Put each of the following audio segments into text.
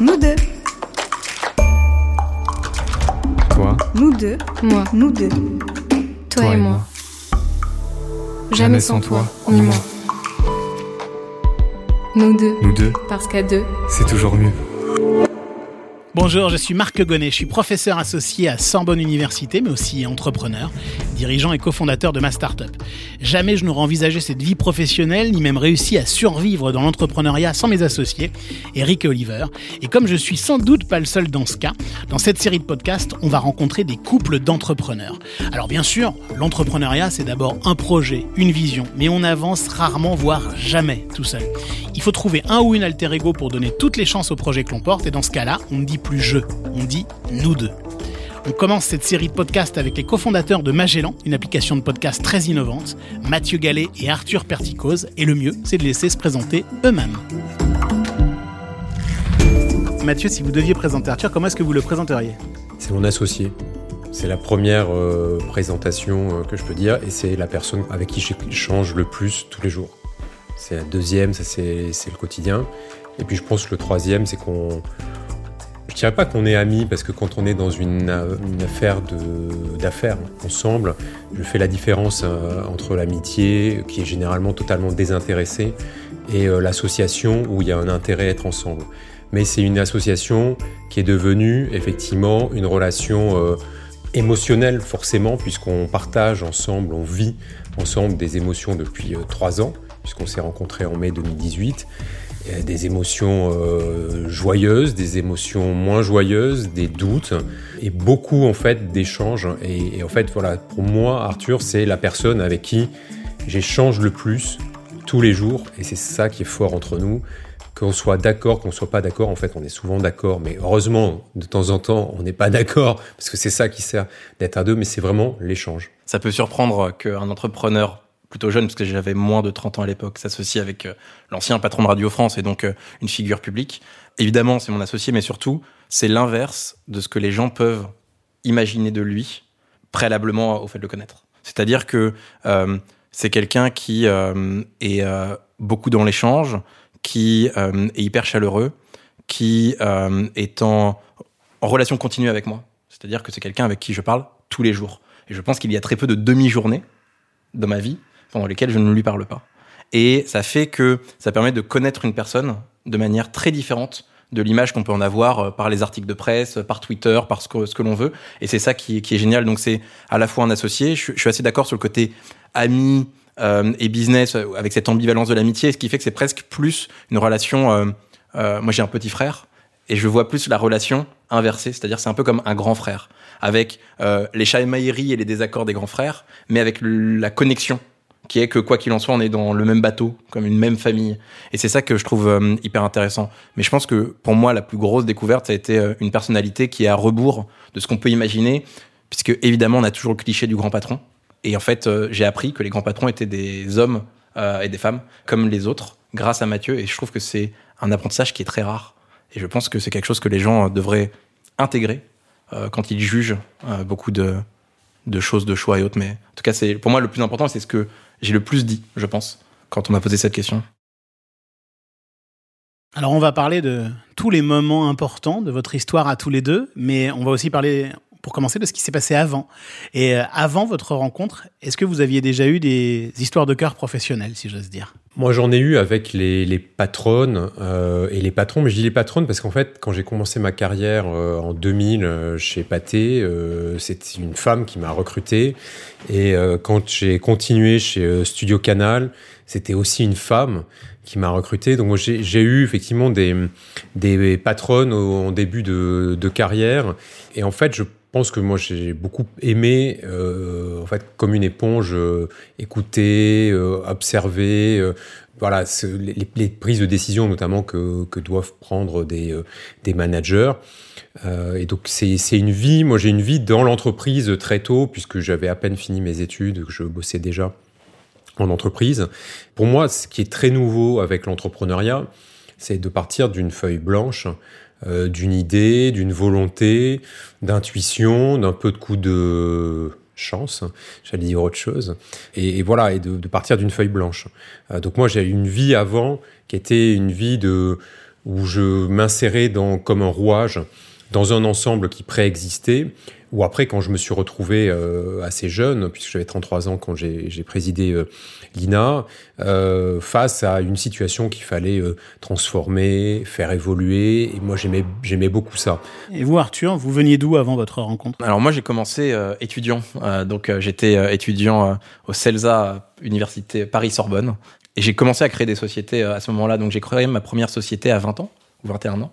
Nous deux. Toi, Nous deux. Moi, Nous deux. toi, et moi. Jamais sans toi, ni moi. Nous deux, nous deux, parce qu'à deux, c'est toujours mieux. Bonjour, je suis Marc Gonnet, je suis professeur associé à Sorbonne Université, mais aussi entrepreneur, dirigeant et cofondateur de ma startup. Jamais je n'aurais envisagé cette vie professionnelle, ni même réussi à survivre dans l'entrepreneuriat sans mes associés, Eric et Oliver. Et comme je suis sans doute pas le seul dans ce cas, dans cette série de podcasts, on va rencontrer des couples d'entrepreneurs. Alors bien sûr, l'entrepreneuriat, c'est d'abord un projet, une vision, mais on avance rarement, voire jamais tout seul. Il faut trouver un ou une alter ego pour donner toutes les chances au projet que l'on porte, et dans ce cas-là, on ne dit plus je, on dit nous deux. On commence cette série de podcasts avec les cofondateurs de Magellan, une application de podcast très innovante, Mathieu Gallet et Arthur Perticose, et le mieux, c'est de laisser se présenter eux-mêmes. Mathieu, si vous deviez présenter Arthur, comment est-ce que vous le présenteriez? C'est mon associé. C'est la première euh, présentation euh, que je peux dire et c'est la personne avec qui j'échange le plus tous les jours. C'est la deuxième, ça c'est le quotidien. Et puis je pense que le troisième, c'est qu'on. Je dirais pas qu'on est amis parce que quand on est dans une, euh, affaire d'affaires ensemble, je fais la différence euh, entre l'amitié, qui est généralement totalement désintéressée, et euh, l'association où il y a un intérêt à être ensemble. Mais c'est une association qui est devenue effectivement une relation émotionnelle forcément, puisqu'on partage ensemble, on vit ensemble des émotions depuis trois ans, puisqu'on s'est rencontrés en mai 2018. Euh, Des émotions euh, joyeuses, des émotions moins joyeuses, des doutes et beaucoup en fait d'échanges. Et, et en fait, voilà, pour moi, Arthur, c'est la personne avec qui j'échange le plus tous les jours. Et c'est ça qui est fort entre nous. Qu'on soit d'accord, qu'on soit pas d'accord, en fait, on est souvent d'accord. Mais heureusement, de temps en temps, on n'est pas d'accord parce que c'est ça qui sert d'être à deux. Mais c'est vraiment l'échange. Ça peut surprendre qu'un entrepreneur plutôt jeune, parce que j'avais moins de 30 ans à l'époque, s'associe avec euh, l'ancien patron de Radio France et donc euh, une figure publique. Évidemment, c'est mon associé, mais surtout, c'est l'inverse de ce que les gens peuvent imaginer de lui préalablement au fait de le connaître. C'est-à-dire que euh, c'est quelqu'un qui est beaucoup dans l'échange, qui est hyper chaleureux, qui est en relation continue avec moi. C'est-à-dire que c'est quelqu'un avec qui je parle tous les jours. Et je pense qu'il y a très peu de demi-journées dans ma vie pendant lesquelles je ne lui parle pas. Et ça fait que ça permet de connaître une personne de manière très différente de l'image qu'on peut en avoir euh, par les articles de presse, par Twitter, par ce que, ce que l'on veut. Et c'est ça qui, qui est génial. Donc c'est à la fois un associé. Je, suis- assez d'accord sur le côté ami euh, et business euh, avec cette ambivalence de l'amitié, ce qui fait que c'est presque plus une relation. moi j'ai un petit frère et je vois plus la relation inversée, c'est-à-dire c'est un peu comme un grand frère, avec les chamailleries et les désaccords des grands frères, mais avec la connexion qui est que quoi qu'il en soit, on est dans le même bateau, comme une même famille. Et c'est ça que je trouve euh, hyper intéressant. Mais je pense que pour moi, la plus grosse découverte, ça a été euh, une personnalité qui est à rebours de ce qu'on peut imaginer, puisque évidemment, on a toujours le cliché du grand patron. Et en fait, euh, j'ai appris que les grands patrons étaient des hommes et des femmes comme les autres, grâce à Mathieu. Et je trouve que c'est un apprentissage qui est très rare. Et je pense que c'est quelque chose que les gens devraient intégrer quand ils jugent beaucoup de, de choses, de choix et autres. Mais en tout cas, pour moi le plus important, c'est ce que j'ai le plus dit, je pense, quand on m'a posé cette question. Alors on va parler de tous les moments importants de votre histoire à tous les deux, mais on va aussi parler, pour commencer, de ce qui s'est passé avant. Et euh, avant votre rencontre, est-ce que vous aviez déjà eu des histoires de cœur professionnelles, si j'ose dire? Moi, j'en ai eu avec les, patronnes euh, et les patrons, mais je dis les patronnes parce qu'en fait, quand j'ai commencé ma carrière euh, en 2000 euh, chez Pathé, euh, c'était une femme qui m'a recruté. Et quand j'ai continué chez Studio Canal, c'était aussi une femme qui m'a recruté. Donc moi, j'ai eu effectivement des, patronnes en début de, de carrière. Et en fait, je pense que moi, j'ai beaucoup aimé, euh, en fait, comme une éponge, euh, écouter, euh, observer, voilà, les, prises de décision notamment que, doivent prendre des, des managers. Et donc c'est une vie, moi j'ai une vie dans l'entreprise très tôt, puisque j'avais à peine fini mes études, que je bossais déjà en entreprise. Pour moi, ce qui est très nouveau avec l'entrepreneuriat, c'est de partir d'une feuille blanche, euh, d'une idée, d'une volonté, d'intuition, d'un peu de coup de chance, j'allais dire autre chose, et, voilà, et de, de partir d'une feuille blanche. Euh, donc moi, j'ai eu une vie avant qui était une vie de où je m'insérais dans, comme un rouage dans un ensemble qui préexistait, ou après quand je me suis retrouvé euh, assez jeune, puisque j'avais 33 ans quand j'ai présidé euh, l'INA, euh, face à une situation qu'il fallait euh, transformer, faire évoluer, et moi j'aimais beaucoup ça. Et vous Arthur, vous veniez d'où avant votre rencontre? Alors moi j'ai commencé euh, étudiant, donc j'étais étudiant au CELSA, Université Paris-Sorbonne, et j'ai commencé à créer des sociétés à ce moment-là, donc j'ai créé ma première société à 20 ans. 21 ans.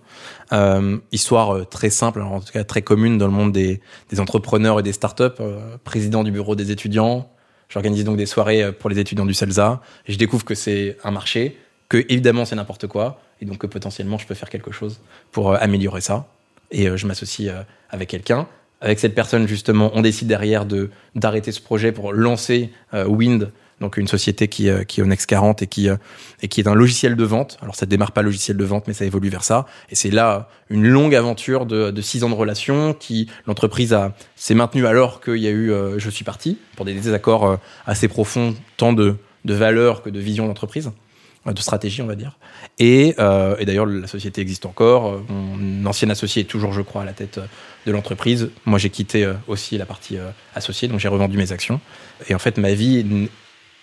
Euh, histoire euh, très simple, alors en tout cas très commune dans le monde des, des entrepreneurs et des startups. Euh, président du bureau des étudiants. J'organise donc des soirées pour les étudiants du CELSA. Je découvre que c'est un marché, que évidemment c'est n'importe quoi, et donc que potentiellement je peux faire quelque chose pour améliorer ça. Et je m'associe avec quelqu'un. Avec cette personne, justement, on décide derrière de d'arrêter ce projet pour lancer Wind, donc une société qui, euh, qui est au Next 40 et qui, euh, et qui est un logiciel de vente. Alors ça démarre pas logiciel de vente, mais ça évolue vers ça. Et c'est là une longue aventure de, six ans de relation qui l'entreprise a s'est maintenue alors qu'il y a eu euh, je suis parti pour des désaccords assez profonds, tant de, de valeurs que de vision d'entreprise de stratégie, on va dire. Et, euh, et d'ailleurs, la société existe encore. Mon ancien associé est toujours, je crois, à la tête de l'entreprise. Moi, j'ai quitté aussi la partie associée, donc j'ai revendu mes actions. Et en fait, ma vie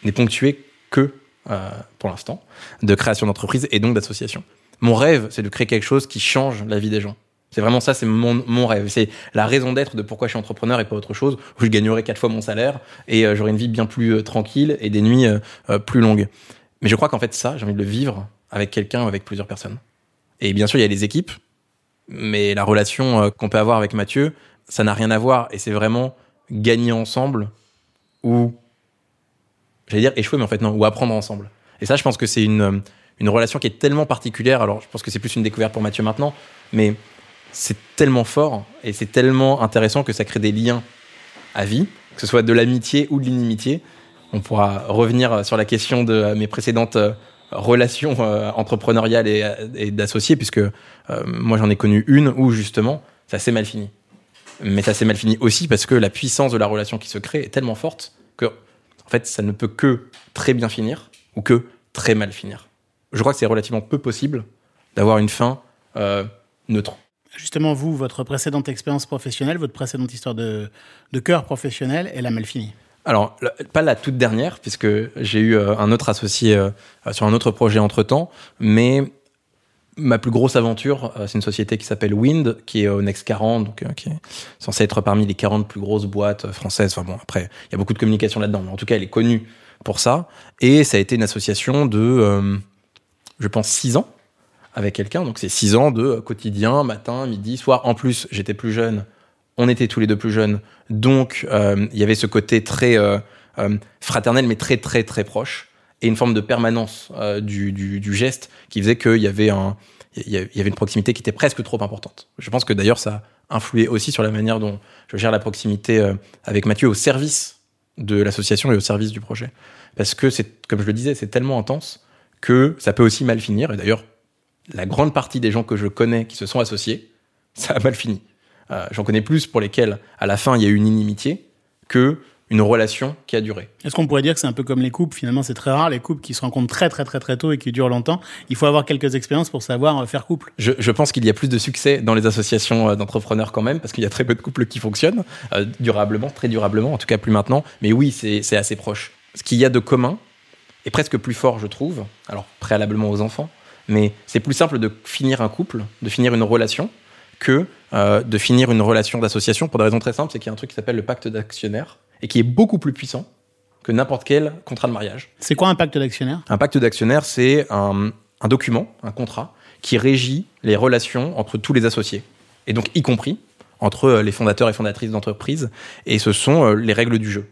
n'est ponctué que, euh, pour l'instant, de création d'entreprise et donc d'association. Mon rêve, c'est de créer quelque chose qui change la vie des gens. C'est vraiment ça, c'est mon, mon rêve. C'est la raison d'être de pourquoi je suis entrepreneur et pas autre chose, où je gagnerai quatre fois mon salaire et euh, j'aurai une vie bien plus euh, tranquille et des nuits euh, plus longues. Mais je crois qu'en fait, ça, j'ai envie de le vivre avec quelqu'un ou avec plusieurs personnes. Et bien sûr, il y a les équipes, mais la relation qu'on peut avoir avec Mathieu, ça n'a rien à voir et c'est vraiment gagner ensemble ou j'allais dire échouer, mais en fait non, ou apprendre ensemble. Et ça, je pense que c'est une, euh, une relation qui est tellement particulière. Alors, je pense que c'est plus une découverte pour Mathieu maintenant, mais c'est tellement fort et c'est tellement intéressant que ça crée des liens à vie, que ce soit de l'amitié ou de l'inimitié. On pourra revenir sur la question de mes précédentes euh, relations euh, entrepreneuriales et, d'associés, puisque moi j'en ai connu une où justement ça s'est mal fini. Mais ça s'est mal fini aussi parce que la puissance de la relation qui se crée est tellement forte que en fait, ça ne peut que très bien finir ou que très mal finir. Je crois que c'est relativement peu possible d'avoir une fin euh, neutre. Justement, vous, votre précédente expérience professionnelle, votre précédente histoire de, de cœur professionnel, elle a mal fini alors, pas la toute dernière, puisque j'ai eu euh, un autre associé euh, sur un autre projet entre-temps, mais ma plus grosse aventure, euh, c'est une société qui s'appelle Wind, qui est au Next 40, donc euh, qui est censée être parmi les 40 plus grosses boîtes euh, françaises. Enfin bon, après, il y a beaucoup de communication là-dedans, mais en tout cas, elle est connue pour ça. Et ça a été une association de, je pense, 6 ans avec quelqu'un. Donc c'est 6 ans de quotidien, matin, midi, soir. En plus, j'étais plus jeune, on était tous les deux plus jeunes, donc il y avait ce côté très fraternel, mais très très très proche et une forme de permanence euh, du, geste qui faisait qu'il y avait il y avait une proximité qui était presque trop importante. Je pense que d'ailleurs ça a influé aussi sur la manière dont je gère la proximité euh, avec Mathieu au service de l'association et au service du projet. Parce que c'est, comme je le disais, c'est tellement intense que ça peut aussi mal finir. Et d'ailleurs, la grande partie des gens que je connais qui se sont associés, ça a mal fini. Euh, j'en connais plus pour lesquels, à la fin, il y a eu une inimitié que une relation qui a duré. Est-ce qu'on pourrait dire que c'est un peu comme les couples? Finalement, c'est très rare les couples qui se rencontrent très très très très tôt et qui durent longtemps. Il faut avoir quelques expériences pour savoir euh, faire couple. Je, je pense qu'il y a plus de succès dans les associations euh, d'entrepreneurs quand même, parce qu'il y a très peu de couples qui fonctionnent euh, durablement, très durablement, en tout cas plus maintenant. Mais oui, c'est assez proche. Ce qu'il y a de commun est presque plus fort, je trouve. Alors préalablement aux enfants, mais c'est plus simple de finir un couple, de finir une relation, que euh, de finir une relation d'association pour des raisons très simples, c'est qu'il y a un truc qui s'appelle le pacte d'actionnaire et qui est beaucoup plus puissant que n'importe quel contrat de mariage. C'est quoi un pacte d'actionnaire? Un pacte d'actionnaire, c'est un, un, document, un contrat, qui régit les relations entre tous les associés, et donc y compris entre euh, les fondateurs et fondatrices d'entreprise, et ce sont euh, les règles du jeu.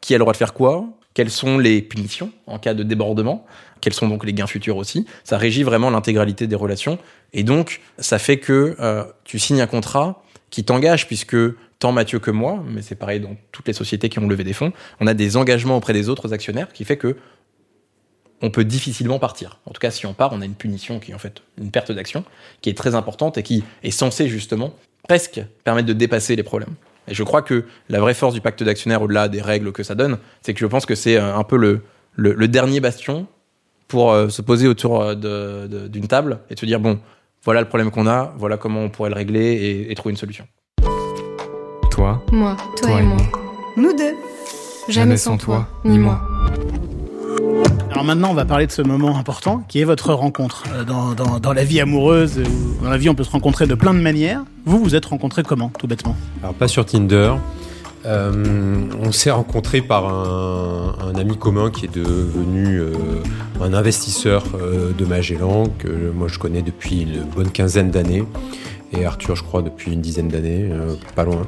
Qui a le droit de faire quoi? Quelles sont les punitions en cas de débordement? Quels sont donc les gains futurs aussi? Ça régit vraiment l'intégralité des relations, et donc ça fait que euh, tu signes un contrat qui t'engage, puisque tant Mathieu que moi, mais c'est pareil dans toutes les sociétés qui ont levé des fonds, on a des engagements auprès des autres actionnaires qui fait que on peut difficilement partir. En tout cas, si on part, on a une punition qui est en fait une perte d'action, qui est très importante et qui est censée justement presque permettre de dépasser les problèmes. Et je crois que la vraie force du pacte d'actionnaires, au-delà des règles que ça donne, c'est que je pense que c'est un peu le, dernier bastion pour euh, se poser autour euh, d'une table et se dire bon, voilà le problème qu'on a, voilà comment on pourrait le régler et trouver une solution. Toi, Moi, toi, et moi. Nous deux. Jamais sans toi, ni moi. Alors maintenant, on va parler de ce moment important qui est votre rencontre. Euh, Dans, dans, dans la vie amoureuse, euh, ou dans la vie, on peut se rencontrer de plein de manières. Vous, vous êtes rencontrés comment, tout bêtement? Alors pas sur Tinder. Euh, on s'est rencontré par un, un ami commun qui est devenu euh, un investisseur euh, de Magellan que moi je connais depuis une bonne quinzaine d'années et Arthur je crois depuis une dizaine d'années, euh, pas loin.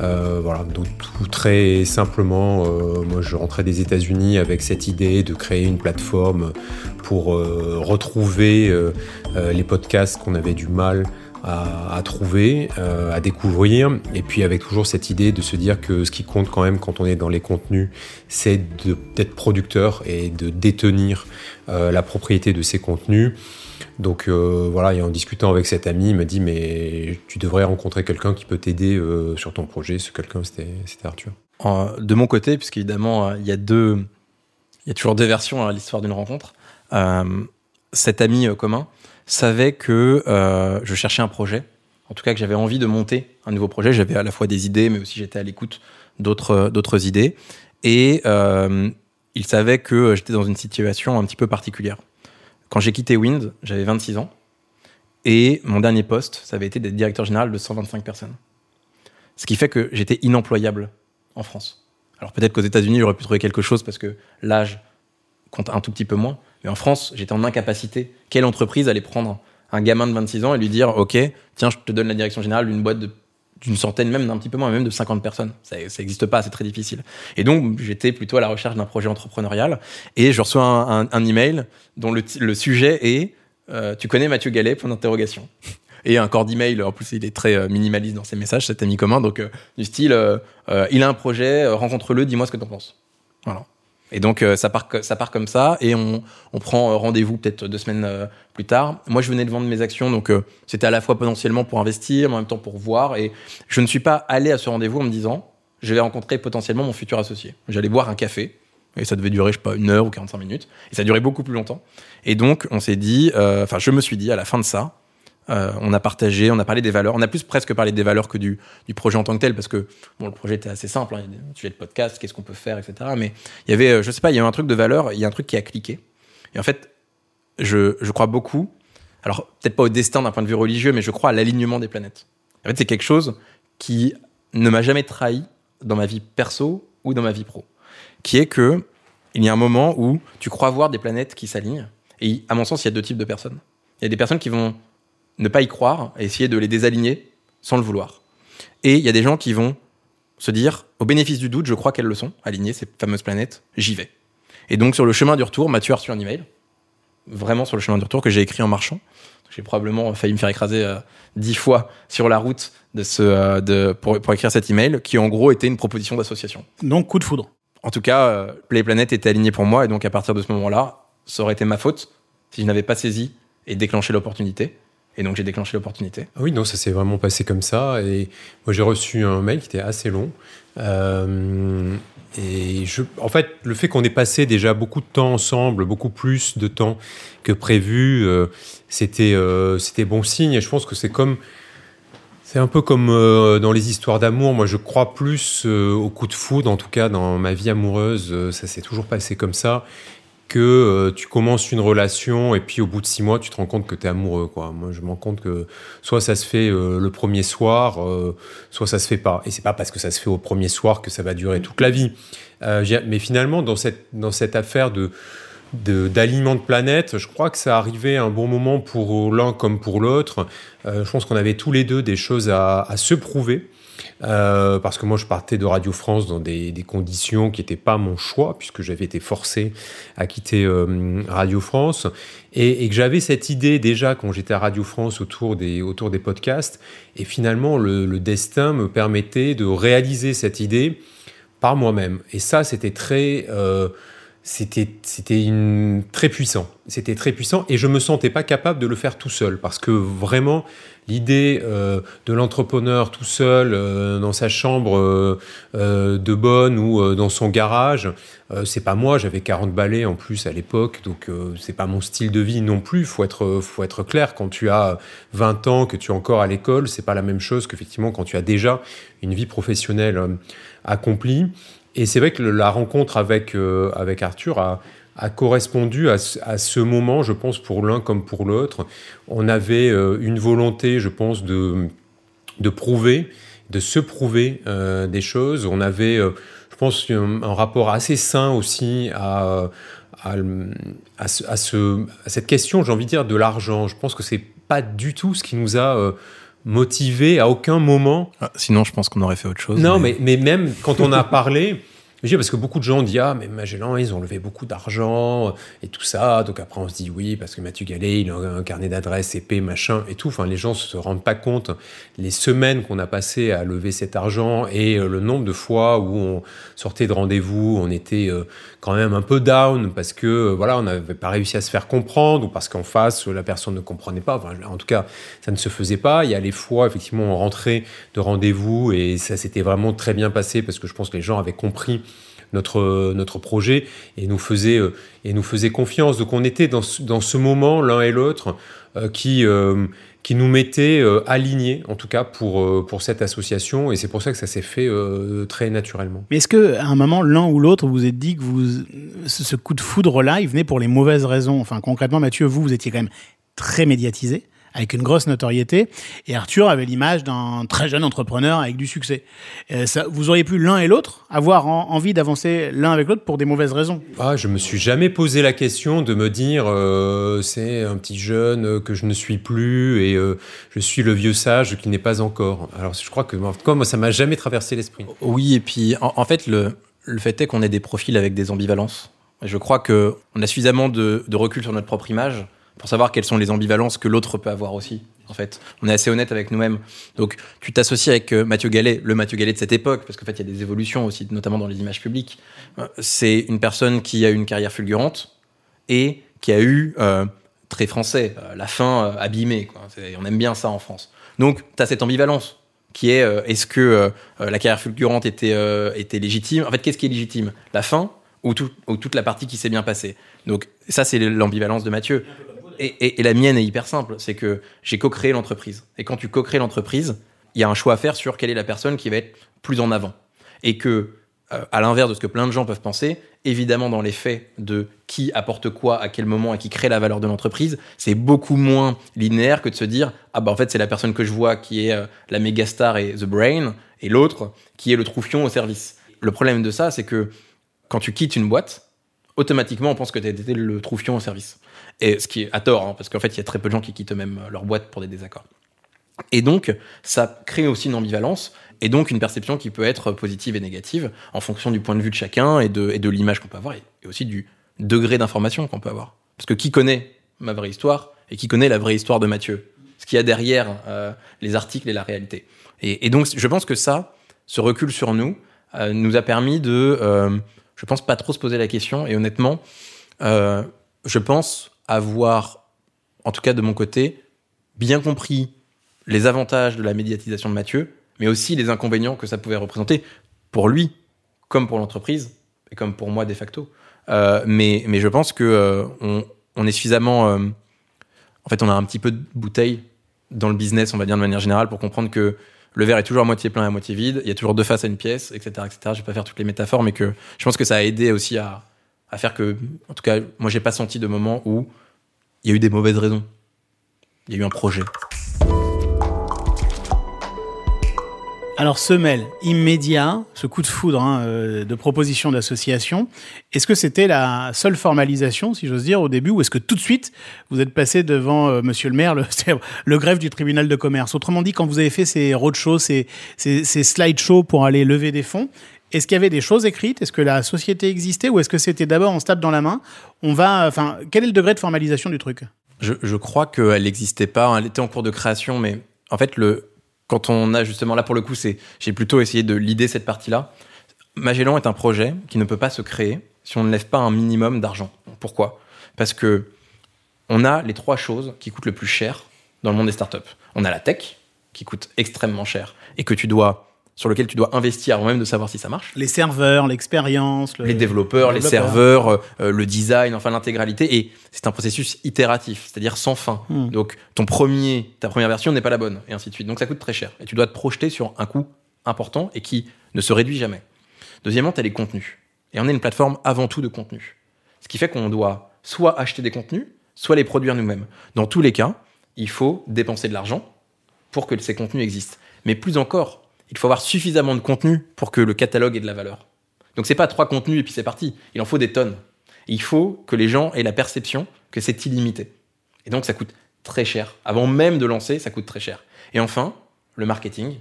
Euh, voilà, donc tout très simplement, euh, moi je rentrais des États-Unis avec cette idée de créer une plateforme pour euh, retrouver euh, euh, les podcasts qu'on avait du mal à, à trouver, à découvrir, et puis avec toujours cette idée de se dire que ce qui compte quand même quand on est dans les contenus, c'est d'être producteur et de détenir la propriété de ces contenus. Donc euh, voilà, et en discutant avec cet ami, il m'a dit mais tu devrais rencontrer quelqu'un qui peut t'aider euh, sur ton projet. Ce quelqu'un, c'était c'était Arthur. De mon côté, puisqu'évidemment, euh, il y a deux, y a toujours deux versions à l'histoire d'une rencontre. Cet ami commun savait que je cherchais un projet, en tout cas que j'avais envie de monter un nouveau projet. J'avais à la fois des idées, mais aussi j'étais à l'écoute d'autres d'autres idées. Et il savait que j'étais dans une situation un petit peu particulière. Quand j'ai quitté Wind, j'avais 26 ans. Et mon dernier poste, ça avait été d'être directeur général de 125 personnes. Ce qui fait que j'étais inemployable en France. Alors peut-être qu'aux États-Unis, j'aurais pu trouver quelque chose parce que l'âge compte un tout petit peu moins. Mais en France, j'étais en incapacité. Quelle entreprise allait prendre un gamin de 26 ans et lui dire Ok, tiens, je te donne la direction générale d'une boîte de- d'une centaine, même d'un petit peu moins, même de 50 personnes. Ça n'existe pas, c'est très difficile. Et donc, j'étais plutôt à la recherche d'un projet entrepreneurial. Et je reçois un, email dont le, sujet est euh, Tu connais Mathieu Gallet? Point d'interrogation. Et un corps d'email, en plus, il est très euh, minimaliste dans ses messages, cet ami commun. Donc, euh, du style Il a un projet, rencontre-le, dis-moi ce que t'en penses. Et donc, euh, ça, part, ça part comme ça. Et on, on prend euh, rendez-vous peut-être deux semaines euh, plus tard. Moi, je venais de vendre mes actions. Donc, euh, c'était à la fois potentiellement pour investir, mais en même temps pour voir. Et je ne suis pas allé à ce rendez-vous en me disant Je vais rencontrer potentiellement mon futur associé. J'allais boire un café. Et ça devait durer, je sais pas, une heure ou 45 minutes. Et ça duré beaucoup plus longtemps. Et donc, on s'est dit, euh, enfin, je me suis dit à la fin de ça, euh, on a partagé, on a parlé des valeurs. On a plus presque parlé des valeurs que du, du projet en tant que tel, parce que bon, le projet était assez simple. hein. Il y a de podcast, qu'est-ce qu'on peut faire, etc. Mais il y avait, euh, je sais pas, il y a un truc de valeur, il y a un truc qui a cliqué. Et en fait, je, je crois beaucoup, alors peut-être pas au destin d'un point de vue religieux, mais je crois à l'alignement des planètes. En fait, c'est quelque chose qui ne m'a jamais trahi dans ma vie perso ou dans ma vie pro. Qui est que il y a un moment où tu crois voir des planètes qui s'alignent. Et à mon sens, il y a deux types de personnes. Il y a des personnes qui vont ne pas y croire et essayer de les désaligner sans le vouloir. Et il y a des gens qui vont se dire, au bénéfice du doute, je crois qu'elles le sont, alignées, ces fameuses planètes, j'y vais. Et donc, sur le chemin du retour, Mathieu a reçu un email, vraiment sur le chemin du retour, que j'ai écrit en marchant. J'ai probablement failli me faire écraser euh, dix fois sur la route de ce, euh, de, pour, pour écrire cet email, qui en gros était une proposition d'association. Donc, coup de foudre. En tout cas, euh, Play Planet était aligné pour moi, et donc à partir de ce moment-là, ça aurait été ma faute si je n'avais pas saisi et déclenché l'opportunité. Et donc j'ai déclenché l'opportunité. Ah oui, non, ça s'est vraiment passé comme ça. Et moi, j'ai reçu un mail qui était assez long. Euh, et en fait, le fait qu'on ait passé déjà beaucoup de temps ensemble, beaucoup plus de temps que prévu, euh, c'était euh, c'était bon signe. Et je pense que c'est comme c'est un peu comme dans les histoires d'amour. Moi, je crois plus au coup de foudre, en tout cas dans ma vie amoureuse. ça s'est toujours passé comme ça que euh, tu commences une relation et puis au bout de six mois, tu te rends compte que tu es amoureux. Quoi. Moi, je me rends compte que soit ça se fait euh, le premier soir, euh, soit ça se fait pas. Et c'est pas parce que ça se fait au premier soir que ça va durer toute la vie. Mais finalement, dans cette, dans cette affaire de de- planète, je crois que ça arrivait à un bon moment pour l'un comme pour l'autre. Je pense qu'on avait tous les deux des choses à se prouver. Euh, parce que moi, je partais de Radio France dans des, conditions qui n'étaient pas mon choix, puisque j'avais été forcé à quitter euh, Radio France, et, que j'avais cette idée déjà quand j'étais à Radio France autour des, autour des podcasts, et finalement, le, destin me permettait de réaliser cette idée par moi-même. Et ça, c'était très... euh, c'était c'était très puissant. C'était très puissant et je me sentais pas capable de le faire tout seul parce que vraiment l'idée euh, de l'entrepreneur tout seul euh, dans sa chambre euh, de bonne ou dans son garage, c'est pas moi. J'avais 40 balais en plus à l'époque, donc c'est pas mon style de vie non plus. Faut être faut être clair. Quand tu as 20 ans, que tu es encore à l'école, c'est pas la même chose qu'effectivement quand tu as déjà une vie professionnelle accomplie. Et c'est vrai que la rencontre avec, avec Arthur a, a correspondu à, à, ce moment, je pense, pour l'un comme pour l'autre. On avait euh, une volonté, je pense, de, de prouver, de se prouver euh, des choses. On avait, je pense, un, rapport assez sain aussi à, à, à, ce, à cette question, j'ai envie de dire, de l'argent. Je pense que c'est pas du tout ce qui nous a motivé à aucun moment. Ah, sinon, je pense qu'on aurait fait autre chose. Non, mais, mais, même quand on a parlé, parce que beaucoup de gens disent Ah, mais Magellan, ils ont levé beaucoup d'argent et tout ça. Donc après, on se dit Oui, parce que Mathieu Gallet, il a un carnet d'adresses épais, machin et tout. Enfin, les gens ne se rendent pas compte les semaines qu'on a passées à lever cet argent et euh, le nombre de fois où on sortait de rendez-vous, on était euh, quand même un peu down parce que euh, voilà, on n'avait pas réussi à se faire comprendre ou parce qu'en face, la personne ne comprenait pas. Enfin, en tout cas, ça ne se faisait pas. Il y a les fois, effectivement, on rentrait de rendez-vous et ça s'était vraiment très bien passé parce que je pense que les gens avaient compris notre, notre projet et nous faisait, euh, et nous faisait confiance. Donc on était dans ce, dans ce moment, l'un et l'autre, euh, qui, euh, qui nous mettait alignés, en tout cas pour, pour cette association. Et c'est pour ça que ça s'est fait très naturellement. Mais est-ce qu'à un moment, l'un ou l'autre, vous vous êtes dit que vous, ce coup de foudre-là, il venait pour les mauvaises raisons? Enfin, concrètement, Mathieu, vous, vous étiez quand même très médiatisé avec une grosse notoriété. Et Arthur avait l'image d'un très jeune entrepreneur avec du succès. Euh, ça, vous auriez pu l'un et l'autre avoir envie d'avancer l'un avec l'autre pour des mauvaises raisons. Ah, je me suis jamais posé la question de me dire euh, c'est un petit jeune que je ne suis plus et euh, je suis le vieux sage qui n'est pas encore. Alors je crois que comme ça m'a jamais traversé l'esprit. Oui, et puis en, fait le, le fait est qu'on ait des profils avec des ambivalences. Je crois que on a suffisamment de, de recul sur notre propre image pour savoir quelles sont les ambivalences que l'autre peut avoir aussi. En fait, on est assez honnête avec nous-mêmes. Donc, tu t'associes avec euh, Mathieu Gallet, le Mathieu Gallet de cette époque, parce qu'en fait, il y a des évolutions aussi, notamment dans les images publiques. Euh, c'est une personne qui a eu une carrière fulgurante et qui a eu euh, très français, la fin abîmée. Quoi. On aime bien ça en France. Donc, tu as cette ambivalence qui est est-ce que la carrière fulgurante était, était légitime? En fait, qu'est-ce qui est légitime? La fin ou, ou toute la partie qui s'est bien passée? Donc, ça, c'est l'ambivalence de Mathieu et, la mienne est hyper simple, c'est que j'ai co-créé l'entreprise. Et quand tu co-crées l'entreprise, il y a un choix à faire sur quelle est la personne qui va être plus en avant. Et que, euh, à l'inverse de ce que plein de gens peuvent penser, évidemment dans les faits de qui apporte quoi à quel moment et qui crée la valeur de l'entreprise, c'est beaucoup moins linéaire que de se dire ah bah en fait c'est la personne que je vois qui est euh, la méga star et the brain et l'autre qui est le troufion au service. Le problème de ça, c'est que quand tu quittes une boîte, automatiquement on pense que tu été le troufion au service. Et ce qui est à tort, hein, parce qu'en fait, il y a très peu de gens qui quittent même leur boîte pour des désaccords. Et donc, ça crée aussi une ambivalence, et donc une perception qui peut être positive et négative en fonction du point de vue de chacun et de, et de l'image qu'on peut avoir, et, aussi du degré d'information qu'on peut avoir. Parce que qui connaît ma vraie histoire, et qui connaît la vraie histoire de Mathieu? Ce qu'il y a derrière euh, les articles et la réalité. Et, donc, je pense que ça, ce recul sur nous, euh, nous a permis de, euh, je pense, pas trop se poser la question, et honnêtement, je pense avoir, en tout cas de mon côté, bien compris les avantages de la médiatisation de Mathieu, mais aussi les inconvénients que ça pouvait représenter pour lui, comme pour l'entreprise, et comme pour moi de facto. Euh, mais, mais je pense que euh, on, est suffisamment. Euh, en fait, on a un petit peu de bouteille dans le business, on va dire de manière générale, pour comprendre que le verre est toujours à moitié plein et à moitié vide. Il y a toujours deux faces à une pièce, etc., etc. Je vais pas faire toutes les métaphores, mais que je pense que ça a aidé aussi à, à faire que, en tout cas, moi, j'ai pas senti de moment où il y a eu des mauvaises raisons. Il y a eu un projet. Alors, semelle immédiat, ce coup de foudre hein, euh, de proposition d'association, est-ce que c'était la seule formalisation, si j'ose dire, au début, ou est-ce que tout de suite, vous êtes passé devant euh, monsieur le maire, le, greffe du tribunal de commerce? Autrement dit, quand vous avez fait ces roadshows, ces slideshows pour aller lever des fonds, est-ce qu'il y avait des choses écrites? Est-ce que la société existait? Ou est-ce que c'était d'abord en stade dans la main? On va, enfin, quel est le degré de formalisation du truc? Je, crois qu'elle n'existait pas. Elle était en cours de création, mais en fait, le, quand on a justement là pour le coup, j'ai plutôt essayé de l'idée cette partie-là. Magellan est un projet qui ne peut pas se créer si on ne lève pas un minimum d'argent. Pourquoi? Parce que on a les trois choses qui coûtent le plus cher dans le monde des startups. On a la tech, qui coûte extrêmement cher, et que tu dois sur lequel tu dois investir avant même de savoir si ça marche. Les serveurs, l'expérience, les développeurs, les serveurs, euh, euh, le design, enfin l'intégralité. Et c'est un processus itératif, c'est-à-dire sans fin. Hmm. Donc ton premier, ta première version n'est pas la bonne, et ainsi de suite. Donc ça coûte très cher. Et tu dois te projeter sur un coût important et qui ne se réduit jamais. Deuxièmement, tu as les contenus. Et on est une plateforme avant tout de contenu. Ce qui fait qu'on doit soit acheter des contenus, soit les produire nous-mêmes. Dans tous les cas, il faut dépenser de l'argent pour que ces contenus existent. Mais plus encore, il faut avoir suffisamment de contenu pour que le catalogue ait de la valeur. Donc c'est pas trois contenus et puis c'est parti. Il en faut des tonnes. il faut que les gens aient la perception que c'est illimité. Et donc ça coûte très cher. Avant même de lancer, ça coûte très cher. Et enfin, le marketing.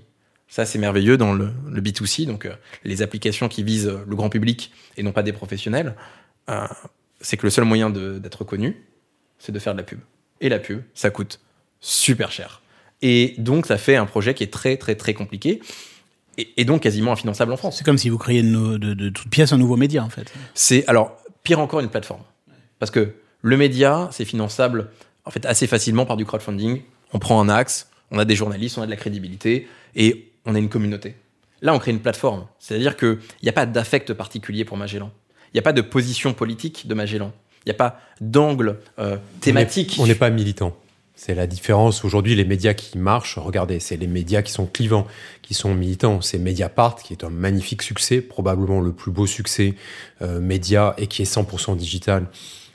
Ça, c'est merveilleux dans le, B2C, donc euh, les applications qui visent le grand public et non pas des professionnels. Euh, c'est que le seul moyen d'être connu, c'est de faire de la pub. Et la pub, ça coûte super cher. Et donc, ça fait un projet qui est très, très, très compliqué. Et, donc quasiment infinançable en France. C'est comme si vous créiez de, de, de toutes pièces un nouveau média, en fait. C'est, alors, pire encore, une plateforme. Parce que le média, c'est finançable, en fait, assez facilement par du crowdfunding. On prend un axe, on a des journalistes, on a de la crédibilité, et on a une communauté. Là, on crée une plateforme. C'est-à-dire qu'il n'y a pas d'affect particulier pour Magellan. Il n'y a pas de position politique de Magellan. Il n'y a pas d'angle euh, thématique. On n'est pas militant. C'est la différence. Aujourd'hui, les médias qui marchent, regardez, c'est les médias qui sont clivants, qui sont militants. C'est Mediapart, qui est un magnifique succès, probablement le plus beau succès euh, média et qui est 100% digital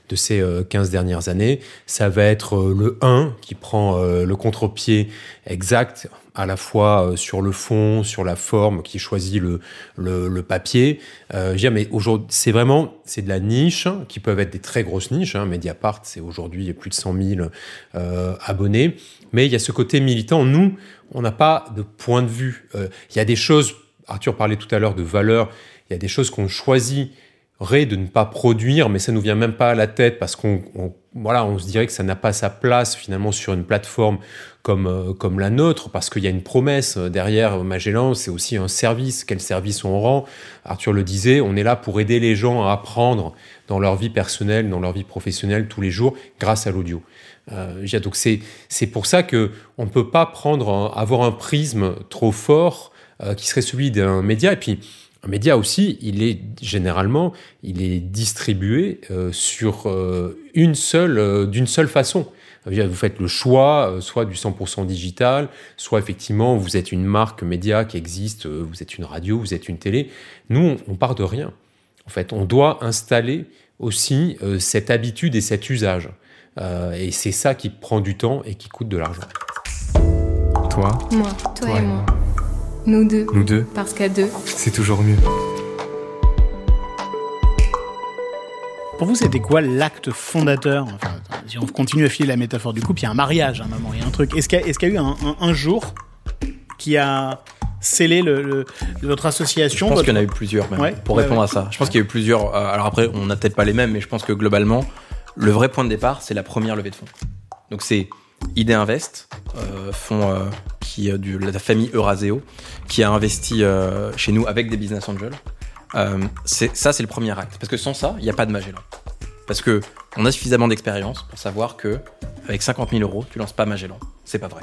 de ces 15 euh, dernières années. Ça va être euh, le 1 qui prend euh, le contre-pied exact, à la fois sur le fond, sur la forme, qui choisit le, le, papier. Euh, mais aujourd'hui, c'est vraiment, c'est de la niche, qui peuvent être des très grosses niches. Hein. Mediapart, c'est aujourd'hui plus de 100 000 abonnés. Mais il y a ce côté militant. Nous, on n'a pas de point de vue. Il y a des choses, Arthur parlait tout à l'heure de valeurs, il y a des choses qu'on choisit de ne pas produire, mais ça nous vient même pas à la tête parce qu'on voilà, on se dirait que ça n'a pas sa place finalement sur une plateforme comme, euh, comme la nôtre, parce qu'il y a une promesse euh, derrière Magellan, c'est aussi un service. Quel service on rend? Arthur le disait, on est là pour aider les gens à apprendre dans leur vie personnelle, dans leur vie professionnelle tous les jours, grâce à l'audio. Euh, donc c'est c'est pour ça que on ne peut pas prendre avoir un prisme trop fort qui serait celui d'un média. Et puis un média aussi, il est généralement, il est distribué euh, sur euh, une seule, euh, d'une seule façon. Vous faites le choix, soit du 100% digital, soit effectivement vous êtes une marque média qui existe, vous êtes une radio, vous êtes une télé. Nous, on, part de rien. En fait, on doit installer aussi cette habitude et cet usage. et c'est ça qui prend du temps et qui coûte de l'argent. Toi, moi, toi, et moi. Nous deux. Nous deux. Parce qu'à deux, c'est toujours mieux. Pour vous, c'était quoi l'acte fondateur? Enfin, Si on continue à filer la métaphore du couple, il y a un mariage à un moment, il y a un truc. Est-ce qu'il y, a eu un, jour qui a scellé le, votre association Je pense qu'il y en a eu plusieurs, même, pour répondre à ça. Je pense qu'il y a eu plusieurs. Euh, alors après, on n'a peut-être pas les mêmes, mais je pense que globalement, le vrai point de départ, c'est la première levée de fonds. Donc c'est Idée Invest, euh, fonds euh, qui, euh, de la famille Euraseo, qui a investi chez nous avec des business angels. ça, c'est le premier acte. Parce que sans ça, il n'y a pas de Magellan. Parce que on a suffisamment d'expérience pour savoir que avec 50 000 euros, tu lances pas Magellan. C'est pas vrai.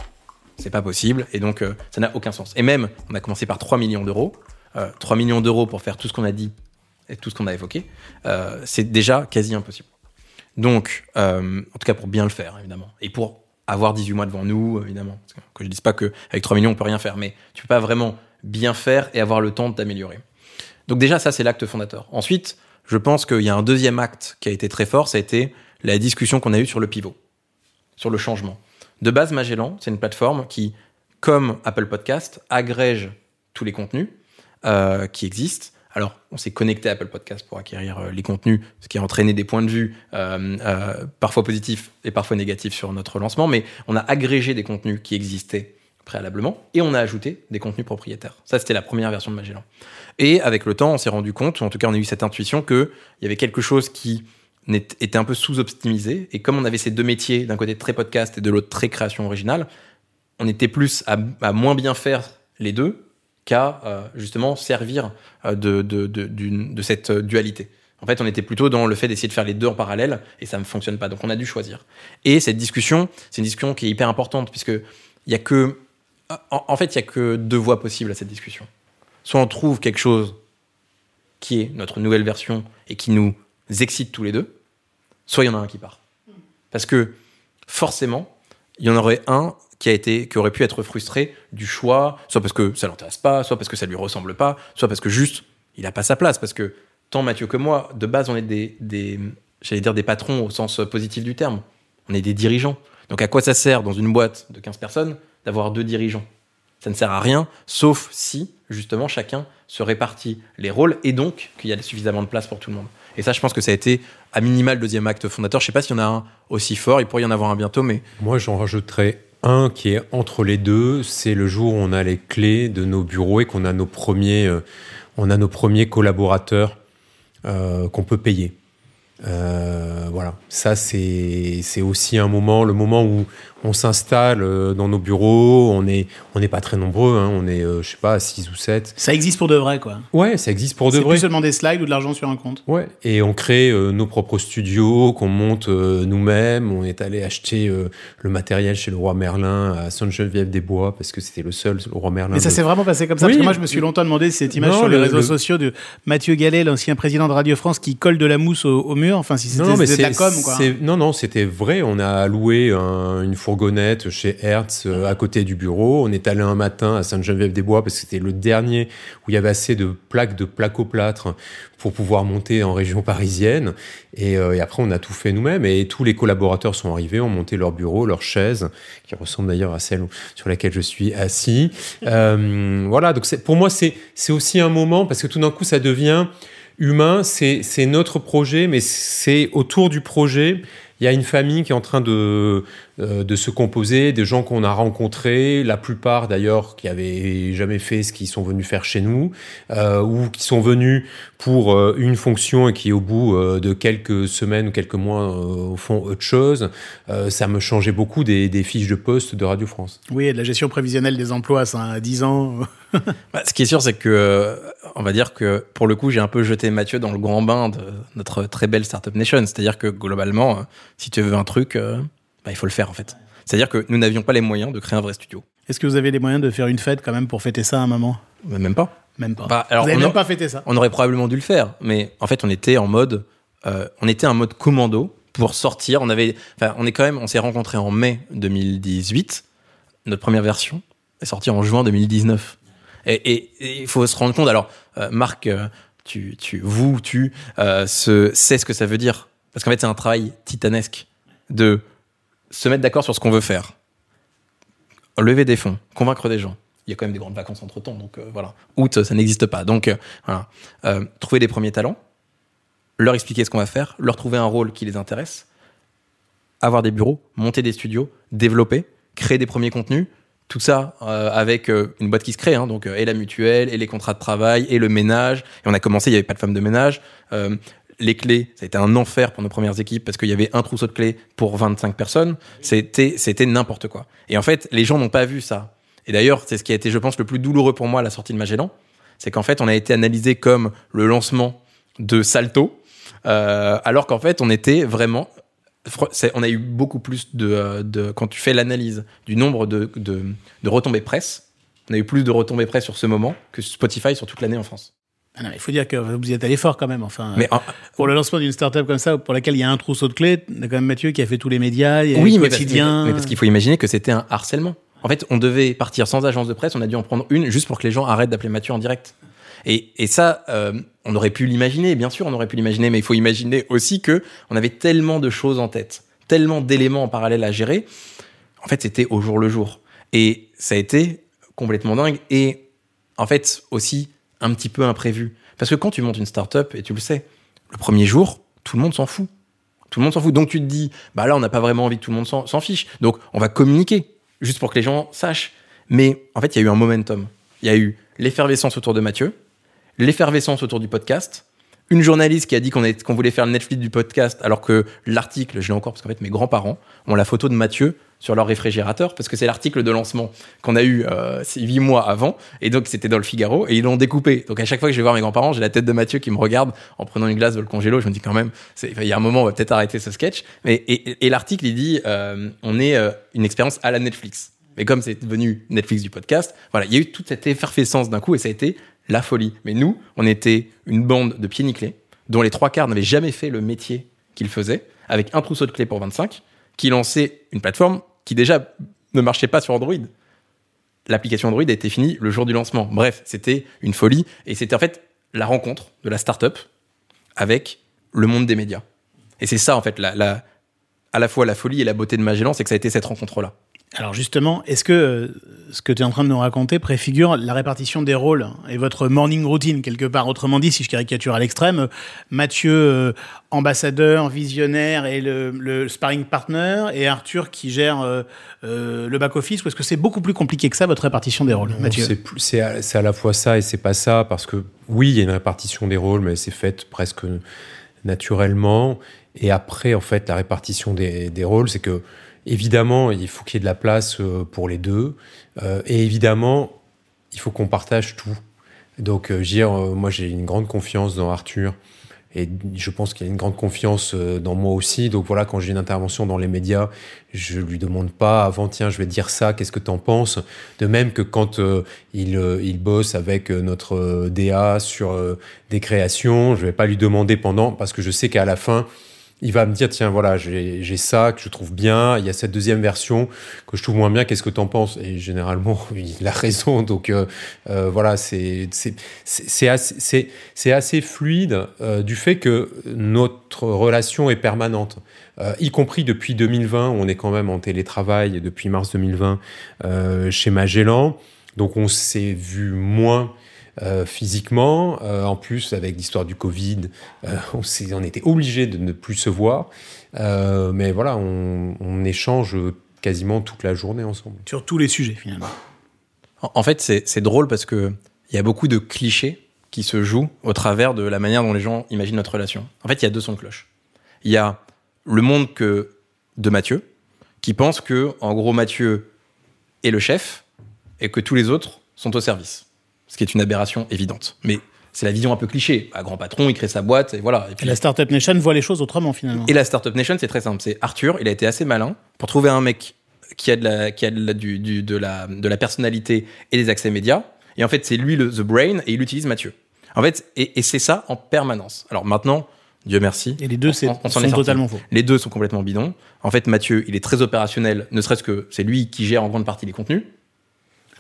C'est pas possible. Et donc, ça n'a aucun sens. Et même, on a commencé par 3 millions d'euros. 3 millions d'euros pour faire tout ce qu'on a dit et tout ce qu'on a évoqué, c'est déjà quasi impossible. Donc, en tout cas pour bien le faire, évidemment. Et pour avoir 18 mois devant nous, évidemment. Que je ne dise pas qu'avec 3 millions, on peut rien faire, mais tu peux pas vraiment bien faire et avoir le temps de t'améliorer. Donc déjà, ça, c'est l'acte fondateur. Ensuite, je pense qu'il y a un deuxième acte qui a été très fort, ça a été la discussion qu'on a eue sur le pivot, sur le changement. De base, Magellan, c'est une plateforme qui, comme Apple Podcast, agrège tous les contenus euh, qui existent alors, on s'est connecté à Apple Podcast pour acquérir euh, les contenus, ce qui a entraîné des points de vue euh, euh, parfois positifs et parfois négatifs sur notre lancement, mais on a agrégé des contenus qui existaient préalablement et on a ajouté des contenus propriétaires. Ça, c'était la première version de Magellan. Et avec le temps, on s'est rendu compte, en tout cas, on a eu cette intuition qu'il y avait quelque chose qui était un peu sous-optimisé. Et comme on avait ces deux métiers, d'un côté très podcast et de l'autre très création originale, on était plus à moins bien faire les deux euh, justement servir euh, de, de, cette dualité. En fait, on était plutôt dans le fait d'essayer de faire les deux en parallèle et ça ne fonctionne pas. Donc, on a dû choisir. Et cette discussion, c'est une discussion qui est hyper importante puisque il y a que, en, en fait, il y a que deux voies possibles à cette discussion. Soit on trouve quelque chose qui est notre nouvelle version et qui nous excite tous les deux, soit il y en a un qui part. Parce que forcément, il y en aurait un qui a été, qui aurait pu être frustré du choix, soit parce que ça l'intéresse pas, soit parce que ça lui ressemble pas, soit parce que juste il a pas sa place. Parce que tant Mathieu que moi, de base, on est des, des j'allais dire des patrons au sens positif du terme. On est des dirigeants. Donc à quoi ça sert dans une boîte de 15 personnes d'avoir deux dirigeants? Ça ne sert à rien, sauf si justement chacun se répartit les rôles et donc qu'il y a suffisamment de place pour tout le monde. Et ça, je pense que ça a été à minimal le deuxième acte fondateur. Je sais pas s'il y en a un aussi fort, il pourrait y en avoir un bientôt, mais Moi, j'en rajouterais un qui est entre les deux. C'est le jour où on a les clés de nos bureaux et qu'on a nos premiers, euh, on a nos premiers collaborateurs euh, qu'on peut payer. Euh, voilà, ça c'est c'est aussi un moment, le moment où on s'installe euh, dans nos bureaux. On est on n'est pas très nombreux, hein, on est euh, je sais pas 6 ou 7 Ça existe pour de vrai, quoi. Ouais, ça existe pour de C'est vrai. plus seulement des slides ou de l'argent sur un compte. Ouais, et on crée euh, nos propres studios qu'on monte euh, nous-mêmes. On est allé acheter euh, le matériel chez le roi Merlin à Sainte-Geneviève-des-Bois parce que c'était le seul, le roi Merlin. Mais ça de- s'est vraiment passé comme ça. Oui. Parce que moi, je me suis longtemps demandé cette image Non, sur les le- réseaux le- sociaux de Mathieu Gallet, l'ancien président de Radio France, qui colle de la mousse au, au mur. Enfin, si c'était Non, mais c'était de la c'est- com, quoi. c'est- Non, non, c'était vrai. On a loué un- une fourgonnette chez Hertz euh, à côté du bureau. On est allé un matin à Sainte-Geneviève-des-Bois parce que c'était le dernier où il y avait assez de plaques de placoplâtre pour pouvoir monter en région parisienne. Et, euh, et après, on a tout fait nous-mêmes. Et tous les collaborateurs sont arrivés, ont monté leur bureau, leur chaise, qui ressemble d'ailleurs à celle sur laquelle je suis assis. Euh, voilà, donc pour moi, c'est aussi un moment parce que tout d'un coup, ça devient humain, c'est notre projet, mais c'est autour du projet. Il y a une famille qui est en train de, euh, de se composer, des gens qu'on a rencontrés, la plupart d'ailleurs qui avaient jamais fait ce qu'ils sont venus faire chez nous, euh, ou qui sont venus pour euh, une fonction et qui au bout euh, de quelques semaines ou quelques mois euh, font autre chose. Euh, ça me changeait beaucoup des, des fiches de poste de Radio France. Oui, et de la gestion prévisionnelle des emplois, ça, à 10 ans. Bah, ce qui est sûr, c'est que, euh, on va dire que pour le coup, j'ai un peu jeté Mathieu dans le grand bain de notre très belle Startup Nation. C'est-à-dire que globalement, si tu veux un truc, euh, bah, il faut le faire en fait. C'est-à-dire que nous n'avions pas les moyens de créer un vrai studio. Est-ce que vous avez les moyens de faire une fête quand même pour fêter ça à un moment? Mais Même pas. Même pas. Bah, alors, vous avez on même a- pas fêté ça On aurait probablement dû le faire, mais en fait, on était en mode, euh, on était en mode commando pour sortir. On avait, on est quand même, on s'est rencontrés en mai 2018. Notre première version est sortie en juin 2019. Et il faut se rendre compte. Alors, euh, Marc, euh, tu, tu, vous, tu, euh, se, sais ce que ça veut dire, parce qu'en fait, c'est un travail titanesque de se mettre d'accord sur ce qu'on veut faire, lever des fonds, convaincre des gens. Il y a quand même des grandes vacances entre temps, donc euh, voilà. Août, ça n'existe pas. Donc euh, voilà. Euh, trouver des premiers talents, leur expliquer ce qu'on va faire, leur trouver un rôle qui les intéresse, avoir des bureaux, monter des studios, développer, créer des premiers contenus. Tout ça avec une boîte qui se crée, hein, donc et la mutuelle, et les contrats de travail, et le ménage. Et on a commencé, il n'y avait pas de femme de ménage. Les clés, ça a été un enfer pour nos premières équipes parce qu'il y avait un trousseau de clés pour 25 personnes. C'était, c'était n'importe quoi. Et en fait, les gens n'ont pas vu ça. Et d'ailleurs, c'est ce qui a été, je pense, le plus douloureux pour moi à la sortie de Magellan. C'est qu'en fait, on a été analysé comme le lancement de Salto, euh, alors qu'en fait, on était vraiment. On a eu beaucoup plus de, euh, de. Quand tu fais l'analyse du nombre de, de, de retombées presse, on a eu plus de retombées presse sur ce moment que Spotify sur toute l'année en France. Ah non, il faut dire que vous y êtes allé fort quand même. Enfin, Mais en- pour le lancement d'une startup comme ça, pour laquelle il y a un trousseau de clés, il y a quand même Mathieu qui a fait tous les médias, il y a oui, le mais parce, quotidien. mais- mais parce qu'il faut imaginer que c'était un harcèlement. En fait, on devait partir sans agence de presse, on a dû en prendre une juste pour que les gens arrêtent d'appeler Mathieu en direct. Et, et ça, euh, on aurait pu l'imaginer, bien sûr, on aurait pu l'imaginer, mais il faut imaginer aussi que on avait tellement de choses en tête, tellement d'éléments en parallèle à gérer. En fait, c'était au jour le jour. Et ça a été complètement dingue et en fait aussi un petit peu imprévu. Parce que quand tu montes une startup, et tu le sais, le premier jour, tout le monde s'en fout. Tout le monde s'en fout. Donc tu te dis, bah là, on n'a pas vraiment envie que tout le monde s'en fiche. Donc on va communiquer, juste pour que les gens sachent. Mais en fait, il y a eu un momentum. Il y a eu l'effervescence autour de Mathieu, l'effervescence autour du podcast, une journaliste qui a dit qu'on voulait faire le Netflix du podcast, alors que l'article, je l'ai encore parce qu'en fait mes grands-parents ont la photo de Mathieu sur leur réfrigérateur, parce que c'est l'article de lancement qu'on a eu euh, huit mois avant, et donc c'était dans le Figaro, et ils l'ont découpé. Donc à chaque fois que je vais voir mes grands-parents, j'ai la tête de Mathieu qui me regarde en prenant une glace de le congélo, je me dis quand même, il y a un moment, on va peut-être arrêter ce sketch. Mais, et, et l'article, il dit, euh, on est euh, une expérience à la Netflix. Mais comme c'est devenu Netflix du podcast, voilà, il y a eu toute cette effervescence d'un coup, et ça a été la folie. Mais nous, on était une bande de pieds nickelés, dont les trois quarts n'avaient jamais fait le métier qu'ils faisaient, avec un trousseau de clés pour 25, qui lançait une plateforme qui déjà ne marchait pas sur Android. L'application Android a été finie le jour du lancement. Bref, c'était une folie, et c'était en fait la rencontre de la startup avec le monde des médias. Et c'est ça, en fait, à la fois la folie et la beauté de Magellan, c'est que ça a été cette rencontre-là. Alors justement, est-ce que euh, ce que tu es en train de nous raconter préfigure la répartition des rôles et votre morning routine quelque part? Autrement dit, si je caricature à l'extrême, euh, Mathieu euh, ambassadeur, visionnaire et le, le sparring partner et Arthur qui gère euh, euh, le back office ou est-ce que c'est beaucoup plus compliqué que ça votre répartition des rôles, Mathieu? C'est à, la fois ça et c'est pas ça, parce que oui, il y a une répartition des rôles, mais c'est fait presque naturellement. Et après, en fait, la répartition des, des rôles, c'est que, évidemment, il faut qu'il y ait de la place euh, pour les deux. Euh, et évidemment, il faut qu'on partage tout. Donc, euh, moi, j'ai une grande confiance dans Arthur. Et je pense qu'il a une grande confiance dans moi aussi. Donc voilà, quand j'ai une intervention dans les médias, je lui demande pas avant, tiens, je vais te dire ça, qu'est-ce que tu en penses? De même que quand il, il bosse avec notre DA sur des créations, je vais pas lui demander pendant, parce que je sais qu'à la fin, il va me dire, tiens, voilà, j'ai ça que je trouve bien, il y a cette deuxième version que je trouve moins bien, qu'est-ce que tu en penses? Et généralement, il a raison. Donc euh, euh, voilà, c'est c'est- assez, assez fluide euh, du fait que notre relation est permanente. Euh, y compris depuis 2020, où on est quand même en télétravail depuis mars 2020 euh, chez Magellan. Donc on s'est vu moins euh, physiquement. Euh, en plus, avec l'histoire du Covid, euh, on, s'est- on était obligé de ne plus se voir. Euh, mais voilà, on, on échange quasiment toute la journée ensemble. Sur tous les sujets finalement. En, en fait, c'est c'est drôle parce que il y a beaucoup de clichés qui se jouent au travers de la manière dont les gens imaginent notre relation. En fait, il y a deux sons de cloche. Il y a le monde que de Mathieu, qui pense que, en gros, Mathieu est le chef et que tous les autres sont au service. Ce qui est une aberration évidente. Mais c'est la vision un peu cliché. Un grand patron, il crée sa boîte et voilà. Et Et puis, la Startup Nation voit les choses autrement finalement. et la Startup Nation, c'est très simple. C'est Arthur, il a été assez malin pour trouver un mec qui a de la, qui a de la, du- du- de la, de la personnalité et des accès médias. Et en fait, c'est lui le the brain et il utilise Mathieu. En fait, et, et c'est ça en permanence. Alors maintenant, Dieu merci. Et les deux c'est sont est totalement faux. Les deux sont complètement bidons. En fait, Mathieu, il est très opérationnel, ne serait-ce que c'est lui qui gère en grande partie les contenus.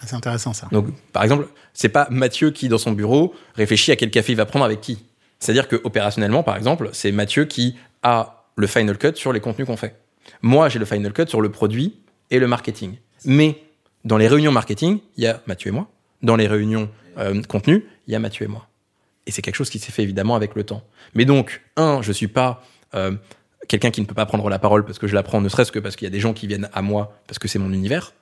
C'est intéressant ça. Donc, par exemple, c'est pas Mathieu qui, dans son bureau, réfléchit à quel café il va prendre avec qui. C'est-à-dire que opérationnellement, par exemple, c'est Mathieu qui a le final cut sur les contenus qu'on fait. Moi, j'ai le final cut sur le produit et le marketing. Mais dans les réunions marketing, il y a Mathieu et moi. Dans les réunions euh, contenu, il y a Mathieu et moi. Et c'est quelque chose qui s'est fait évidemment avec le temps. Mais donc, un, je suis pas euh, quelqu'un qui ne peut pas prendre la parole parce que je la prends, ne serait-ce que parce qu'il y a des gens qui viennent à moi parce que c'est mon univers.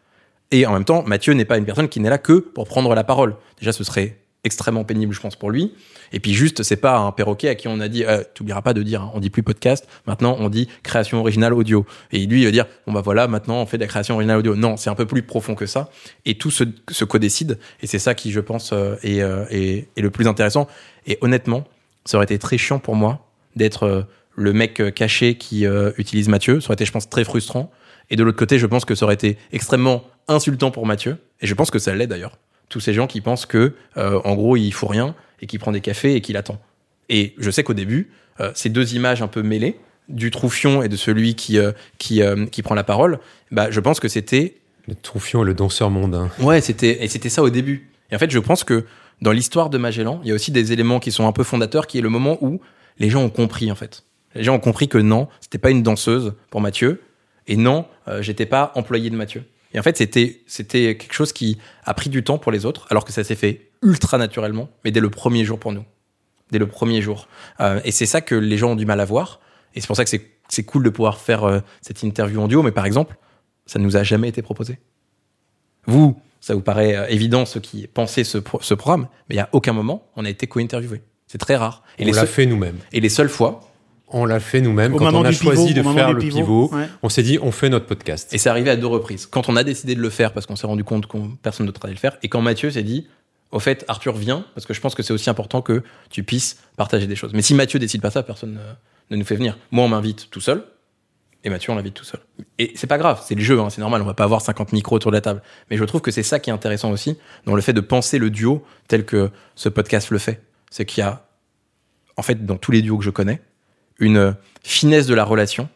Et en même temps, Mathieu n'est pas une personne qui n'est là que pour prendre la parole. Déjà, ce serait extrêmement pénible, je pense, pour lui. Et puis juste, c'est pas un perroquet à qui on a dit, euh, t'oublieras pas de dire, hein, on dit plus podcast, maintenant on dit création originale audio. Et lui, il va dire, bon bah voilà, maintenant on fait de la création originale audio. Non, c'est un peu plus profond que ça. Et tout se, se co-décide. Et c'est ça qui, je pense, euh, est, euh, est- est le plus intéressant. Et honnêtement, ça aurait été très chiant pour moi d'être euh, le mec caché qui utilise Mathieu. Ça aurait été, je pense, très frustrant. Et de l'autre côté, je pense que ça aurait été extrêmement insultant pour Mathieu. Et je pense que ça l'est d'ailleurs. Tous ces gens qui pensent que, euh, en gros, il faut rien et qui prend des cafés et qui l'attend. Et je sais qu'au début, euh, ces deux images un peu mêlées, du troufion et de celui qui, euh, qui, qui prend la parole, bah, je pense que c'était Le troufion et le danseur mondain. Ouais, c'était et c'était ça au début. Et en fait, je pense que dans l'histoire de Magellan, il y a aussi des éléments qui sont un peu fondateurs, qui est le moment où les gens ont compris en fait. Les gens ont compris que non, c'était pas une danseuse pour Mathieu, et non, euh, j'étais pas employé de Mathieu. Et en fait, c'était c'était quelque chose qui a pris du temps pour les autres, alors que ça s'est fait ultra naturellement, mais dès le premier jour pour nous, dès le premier jour. Euh, et c'est ça que les gens ont du mal à voir. Et c'est pour ça que c'est c'est cool de pouvoir faire euh, cette interview en duo. Mais par exemple, ça ne nous a jamais été proposé. Vous, ça vous paraît euh, évident, ceux qui pensaient ce, pro- ce programme, mais il n'y a aucun moment, on a été co-interviewé. C'est très rare. Et Et on les, l'a seuls- fait nous-mêmes. et les seules fois, On l'a fait nous-mêmes. Quand on a pivot, choisi de faire le pivot, pivot, ouais. on s'est dit on fait notre podcast. Et c'est arrivé à deux reprises. Quand on a décidé de le faire parce qu'on s'est rendu compte qu'on personne d'autre allait le faire, et quand Mathieu s'est dit, au fait, Arthur vient parce que je pense que c'est aussi important que tu puisses partager des choses. Mais si Mathieu décide pas ça, personne ne, ne nous fait venir. Moi, on m'invite tout seul, et Mathieu, on l'invite tout seul. Et c'est pas grave, c'est le jeu, hein, c'est normal. On va pas avoir 50 micros autour de la table. Mais je trouve que c'est ça qui est intéressant aussi dans le fait de penser le duo tel que ce podcast le fait. C'est qu'il y a, en fait, dans tous les duos que je connais, une finesse de la relation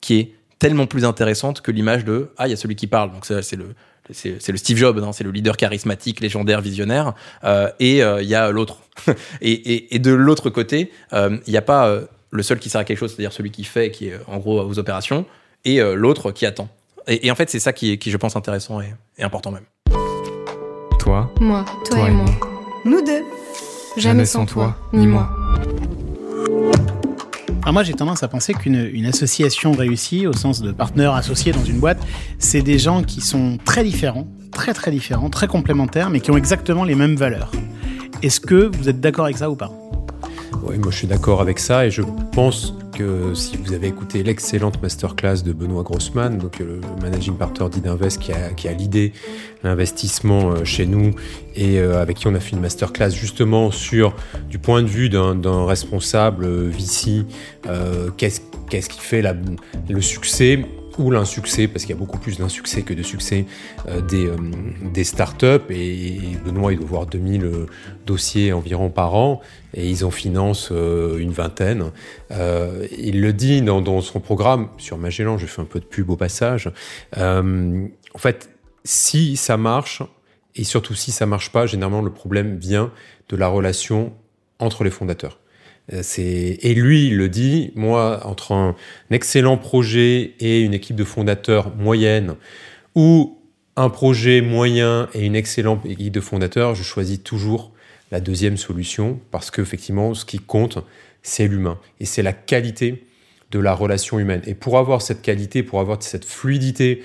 qui est tellement plus intéressante que l'image de ah il y a celui qui parle. Donc c'est le c'est le Steve Jobs hein, c'est le leader charismatique légendaire visionnaire euh, et euh, il y a l'autre. Et, et, et de l'autre côté euh, il n'y a pas euh, le seul qui sert à quelque chose c'est-à-dire celui qui fait qui est en gros aux opérations et euh, l'autre qui attend. Et, et en fait c'est ça qui est qui je pense intéressant et, et important même. Toi, Moi, toi, et moi. Nous deux. Jamais sans toi, ni moi. Alors moi, j'ai tendance à penser qu'une une association réussie, au sens de partenaire associé dans une boîte, c'est des gens qui sont très différents, très très différents, très complémentaires, mais qui ont exactement les mêmes valeurs. Est-ce que vous êtes d'accord avec ça ou pas? Oui, moi je suis d'accord avec ça et je pense que si vous avez écouté l'excellente masterclass de Benoît Grossman, donc euh, le managing partner d'Idinvest qui a, qui a l'idée l'investissement euh, chez nous et euh, avec qui on a fait une masterclass justement sur du point de vue d'un responsable VC, qu'est-ce qu'est-ce qui fait la- le succès ou l'insuccès, parce qu'il y a beaucoup plus d'insuccès que de succès euh, des, euh, des startups. Et, Benoît, il doit voir 2000 euh, dossiers environ par an, et ils en financent euh, une vingtaine. Il le dit dans, dans son programme, sur Magellan, je fais un peu de pub au passage. En fait, si ça marche, et surtout si ça marche pas, généralement le problème vient de la relation entre les fondateurs. Euh, et lui il le dit. Moi, entre un excellent projet et une équipe de fondateurs moyenne, ou un projet moyen et une excellente équipe de fondateurs, je choisis toujours la deuxième solution parce que effectivement, ce qui compte, c'est l'humain et c'est la qualité de la relation humaine. Et pour avoir cette qualité, pour avoir cette fluidité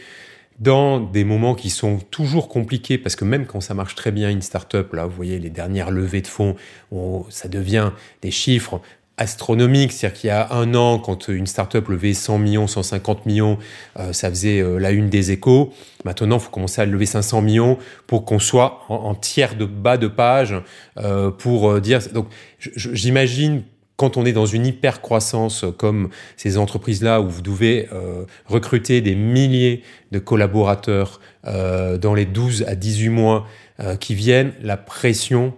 dans des moments qui sont toujours compliqués, parce que même quand ça marche très bien une startup, là, vous voyez les dernières levées de fonds, on- ça devient des chiffres astronomiques. C'est-à-dire qu'il y a un an, quand une startup levait 100 millions, 150 millions, euh, ça faisait euh, la une des échos. Maintenant, il faut commencer à lever 500 millions pour qu'on soit en, tiers de bas de page euh, pour dire. Donc, j'imagine quand on est dans une hyper croissance comme ces entreprises-là où vous devez euh, recruter des milliers de collaborateurs euh, dans les 12 à 18 mois euh, qui viennent, la pression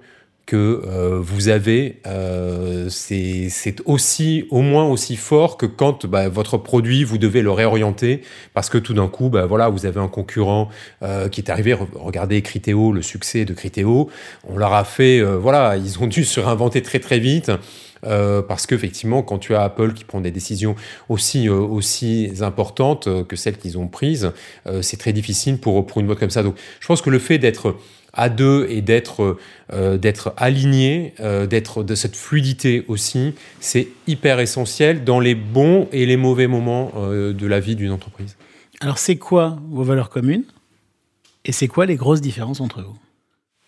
que euh, vous avez, euh, c'est aussi, au moins aussi fort que quand bah, votre produit, vous devez le réorienter parce que tout d'un coup, bah, voilà, vous avez un concurrent euh, qui est arrivé. Re- Regardez Criteo, le succès de Criteo. On leur a fait, voilà, ils ont dû se réinventer très très vite. Euh, parce qu'effectivement, quand tu as Apple qui prend des décisions aussi, euh, aussi importantes euh, que celles qu'ils ont prises, euh, c'est très difficile pour, pour une boîte comme ça. Donc, je pense que le fait d'être à deux et d'être d'être aligné, d'être de cette fluidité aussi, c'est hyper essentiel dans les bons et les mauvais moments de la vie d'une entreprise. Alors, c'est quoi vos valeurs communes? Et c'est quoi les grosses différences entre vous?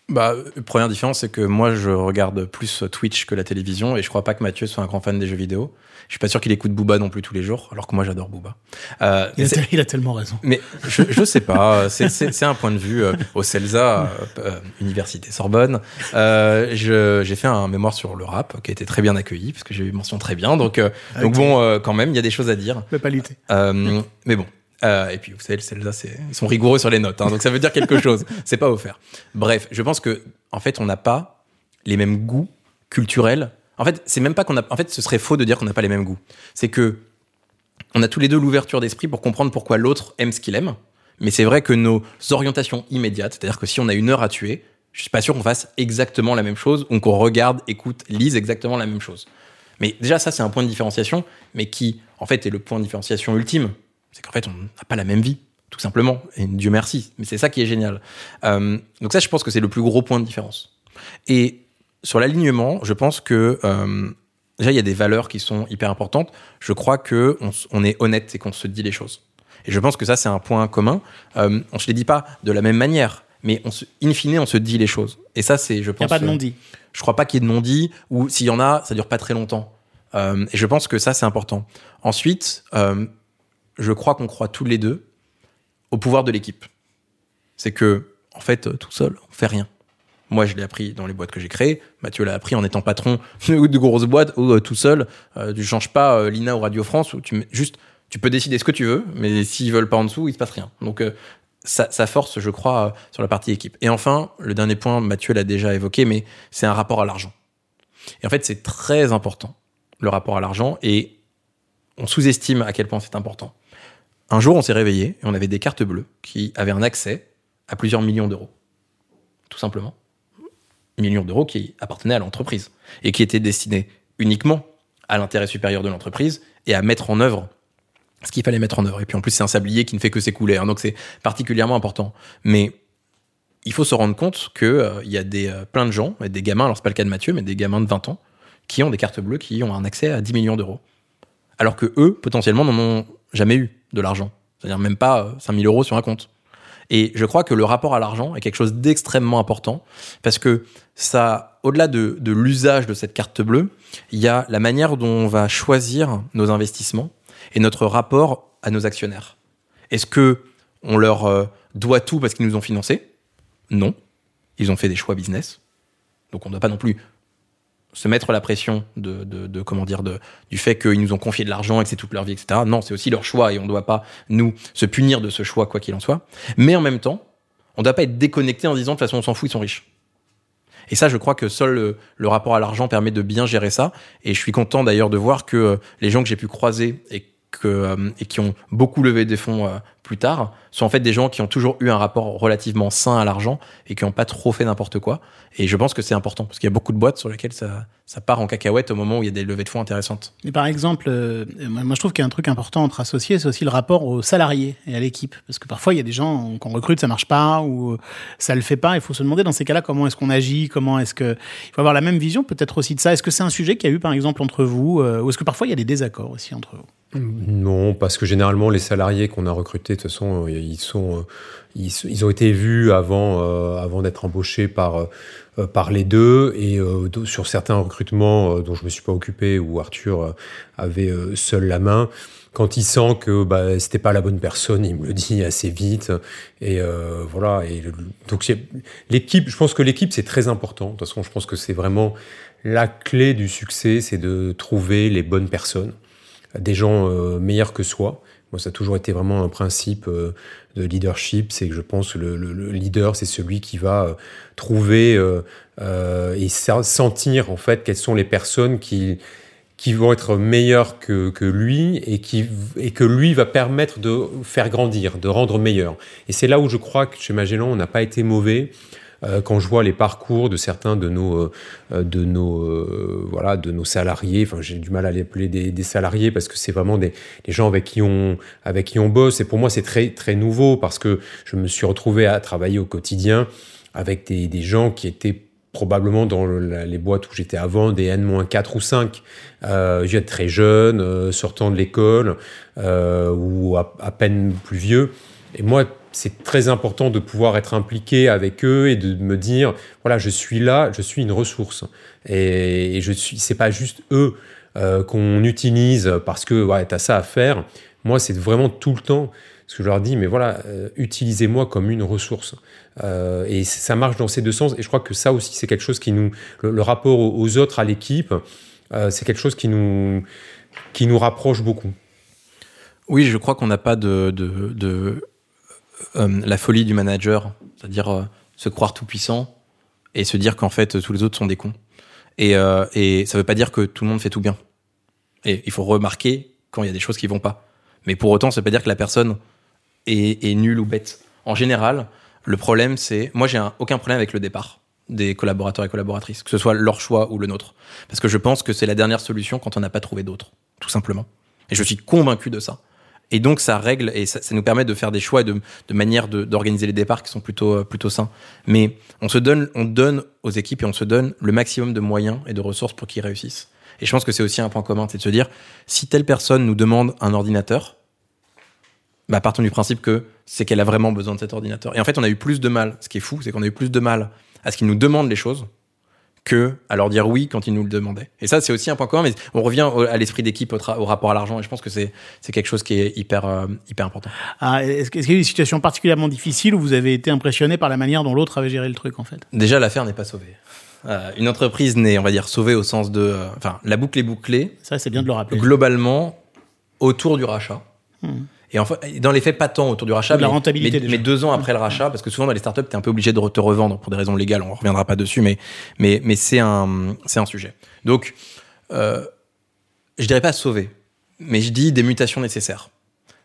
Bah, première différence, c'est que moi, je regarde plus Twitch que la télévision et je crois pas que Mathieu soit un grand fan des jeux vidéo. Je suis pas sûr qu'il écoute Booba non plus tous les jours, alors que moi, j'adore Booba. Euh, il a, il tellement raison. mais je, je sais pas, c'est- un point de vue euh, au CELSA, euh, euh, Université Sorbonne. Euh, J'ai fait un mémoire sur le rap qui a été très bien accueilli parce que j'ai eu mention très bien. Donc, euh, donc Ok. bon, euh, quand même, il y a des choses à dire. Lutter. Euh, mais bon. Euh, et puis, vous savez, le CELSA, c'est- ils sont rigoureux sur les notes, hein, donc ça veut dire quelque chose. C'est pas offert. Bref, je pense que, en fait, on n'a pas les mêmes goûts culturels. En fait, c'est même pas qu'on a. En fait, ce serait faux de dire qu'on n'a pas les mêmes goûts. C'est que on a tous les deux l'ouverture d'esprit pour comprendre pourquoi l'autre aime ce qu'il aime. Mais c'est vrai que nos orientations immédiates, c'est-à-dire que si on a une heure à tuer, je suis pas sûr qu'on fasse exactement la même chose ou qu'on regarde, écoute, lise exactement la même chose. Mais déjà, ça, c'est un point de différenciation, mais qui, en fait, est le point de différenciation ultime. C'est qu'en fait, on n'a pas la même vie, tout simplement. Et Dieu merci. Mais c'est ça qui est génial. Euh, donc ça, je pense que c'est le plus gros point de différence. Et sur l'alignement, je pense que euh, déjà, il y a des valeurs qui sont hyper importantes. Je crois que on, est honnête et qu'on se dit les choses. Et je pense que ça, c'est un point commun. Euh, on se les dit pas de la même manière, mais on se, in fine, on se dit les choses. Et ça, c'est, je pense. Il n'y a pas de non-dit. Je crois pas qu'il y ait de non-dit, ou s'il y en a, ça dure pas très longtemps. Euh, et je pense que ça, c'est important. Ensuite, euh, je crois qu'on croit tous les deux au pouvoir de l'équipe. C'est que, en fait, euh, tout seul, on fait rien. Moi, je l'ai appris dans les boîtes que j'ai créées. Mathieu l'a appris en étant patron de, grosses boîtes où euh, tout seul, euh, tu changes pas euh, l'INA ou Radio France où tu juste, tu peux décider ce que tu veux, mais s'ils veulent pas en dessous, il se passe rien. Donc, ça, ça force, je crois, sur la partie équipe. Et enfin, le dernier point, Mathieu l'a déjà évoqué, mais c'est un rapport à l'argent. Et en fait, c'est très important, le rapport à l'argent, et on sous-estime à quel point c'est important. Un jour, on s'est réveillé et on avait des cartes bleues qui avaient un accès à plusieurs millions d'euros. Tout simplement. Millions d'euros qui appartenaient à l'entreprise et qui étaient destinés uniquement à l'intérêt supérieur de l'entreprise et à mettre en œuvre ce qu'il fallait mettre en œuvre. Et puis en plus, c'est un sablier qui ne fait que s'écouler. hein, donc c'est particulièrement important. Mais il faut se rendre compte qu'il il y a des, euh, plein de gens, des gamins, alors c'est pas le cas de Mathieu, mais des gamins de 20 ans, qui ont des cartes bleues, qui ont un accès à 10 millions d'euros. Alors que eux, potentiellement, n'en ont jamais eu de l'argent. C'est-à-dire même pas euh, 5000 euros sur un compte. Et je crois que le rapport à l'argent est quelque chose d'extrêmement important parce que ça, au-delà de, de l'usage de cette carte bleue, il y a la manière dont on va choisir nos investissements et notre rapport à nos actionnaires. Est-ce que on leur euh, doit tout parce qu'ils nous ont financés? Non. Ils ont fait des choix business. Donc on ne doit pas non plus se mettre la pression de, de, comment dire de, du fait qu'ils nous ont confié de l'argent et que c'est toute leur vie, etc. Non, c'est aussi leur choix et on ne doit pas nous se punir de ce choix quoi qu'il en soit. Mais en même temps, on ne doit pas être déconnecté en disant de toute façon on s'en fout, ils sont riches. Et ça, je crois que seul le, le rapport à l'argent permet de bien gérer ça. Et je suis content d'ailleurs de voir que euh, les gens que j'ai pu croiser et, que, euh, et qui ont beaucoup levé des fonds euh, plus tard sont en fait des gens qui ont toujours eu un rapport relativement sain à l'argent et qui n'ont pas trop fait n'importe quoi. Et je pense que c'est important parce qu'il y a beaucoup de boîtes sur lesquelles ça, ça part en cacahuète au moment où il y a des levées de fonds intéressantes. Mais par exemple, euh, moi je trouve qu'il y a un truc important entre associés, c'est aussi le rapport aux salariés et à l'équipe. Parce que parfois, il y a des gens qu'on recrute, ça marche pas ou euh, ça le fait pas. Il faut se demander dans ces cas-là comment est-ce qu'on agit, comment est-ce que. Il faut avoir la même vision peut-être aussi de ça. Est-ce que c'est un sujet qu'il y a eu par exemple entre vous euh, ou est-ce que parfois il y a des désaccords aussi entre vous? Non, parce que généralement, les salariés qu'on a recrutés, toute façon, euh, ils, sont, euh, ils, ont été vus avant, euh, avant d'être embauchés par, par les deux. Et sur certains recrutements dont je ne me suis pas occupé, où Arthur avait seul la main, quand il sent que bah, c'était pas la bonne personne, il me le dit assez vite. Et voilà. Et donc l'équipe, je pense que l'équipe c'est très important. De toute façon, je pense que c'est vraiment la clé du succès, c'est de trouver les bonnes personnes des gens meilleurs que soi. Moi, ça a toujours été vraiment un principe euh, de leadership, c'est que je pense que le, le- le leader, c'est celui qui va euh, trouver euh, et sentir en fait quelles sont les personnes qui qui vont être meilleures que, que lui et, qui, et que lui va permettre de faire grandir, de rendre meilleur. Et c'est là où je crois que chez Magellan, on n'a pas été mauvais. Euh, quand je vois les parcours de certains de nos, euh, de nos, euh, voilà, de nos salariés, enfin, j'ai du mal à les appeler des, salariés parce que c'est vraiment des, gens avec qui on, avec qui on bosse. Et pour moi, c'est très, très nouveau parce que je me suis retrouvé à travailler au quotidien avec des, des gens qui étaient probablement dans les boîtes où j'étais avant, des N-4 ou 5. Euh, J'étais très jeune, sortant de l'école, ou à, à peine plus vieux. Et moi, c'est très important de pouvoir être impliqué avec eux et de me dire, voilà, je suis là, je suis une ressource. Et, et je suis, c'est pas juste eux euh, qu'on utilise parce que ouais, tu as ça à faire. Moi, c'est vraiment tout le temps ce que je leur dis, mais voilà, euh, utilisez-moi comme une ressource. Euh, et ça marche dans ces deux sens. Et je crois que ça aussi, c'est quelque chose qui nous, le, rapport aux, autres, à l'équipe, c'est quelque chose qui nous, qui nous rapproche beaucoup. Oui, je crois qu'on n'a pas de, la folie du manager, c'est-à-dire euh, se croire tout puissant et se dire qu'en fait tous les autres sont des cons. Et, euh, ça veut pas dire que tout le monde fait tout bien. Et il faut remarquer quand il y a des choses qui vont pas. Mais pour autant, ça veut pas dire que la personne est, nulle ou bête. En général, le problème c'est, moi j'ai un- aucun problème avec le départ des collaborateurs et collaboratrices, que ce soit leur choix ou le nôtre, parce que je pense que c'est la dernière solution quand on n'a pas trouvé d'autre, tout simplement. Et je suis convaincu de ça. Et donc ça règle et ça, nous permet de faire des choix et de, de manière d'organiser les départs qui sont plutôt euh, plutôt sains. Mais on se donne on donne aux équipes et on se donne le maximum de moyens et de ressources pour qu'ils réussissent. Et je pense que c'est aussi un point commun, c'est de se dire si telle personne nous demande un ordinateur, bah, partons du principe que c'est qu'elle a vraiment besoin de cet ordinateur. Et en fait, on a eu plus de mal. Ce qui est fou, c'est qu'on a eu plus de mal à ce qu'ils nous demandent les choses que à leur dire oui quand ils nous le demandaient. Et ça, c'est aussi un point commun, mais on revient à l'esprit d'équipe, au, rapport à l'argent, et je pense que c'est quelque chose qui est hyper, euh, hyper important. Ah, Est-ce qu'il y a eu des situations particulièrement difficiles où vous avez été impressionné par la manière dont l'autre avait géré le truc, en fait? Déjà, l'affaire n'est pas sauvée. Euh, une entreprise n'est, on va dire, sauvée au sens de... Euh, enfin, la boucle est bouclée. Ça, c'est bien de le rappeler. Globalement, autour du rachat. Hmm. Et enfin, dans les faits, pas tant autour du rachat, la mais, rentabilité mais, deux ans après le rachat, parce que souvent dans les startups, tu es un peu obligé de te revendre pour des raisons légales, on reviendra pas dessus, mais, mais, mais c'est un, un sujet. Donc, euh, je dirais pas sauver, mais je dis des mutations nécessaires.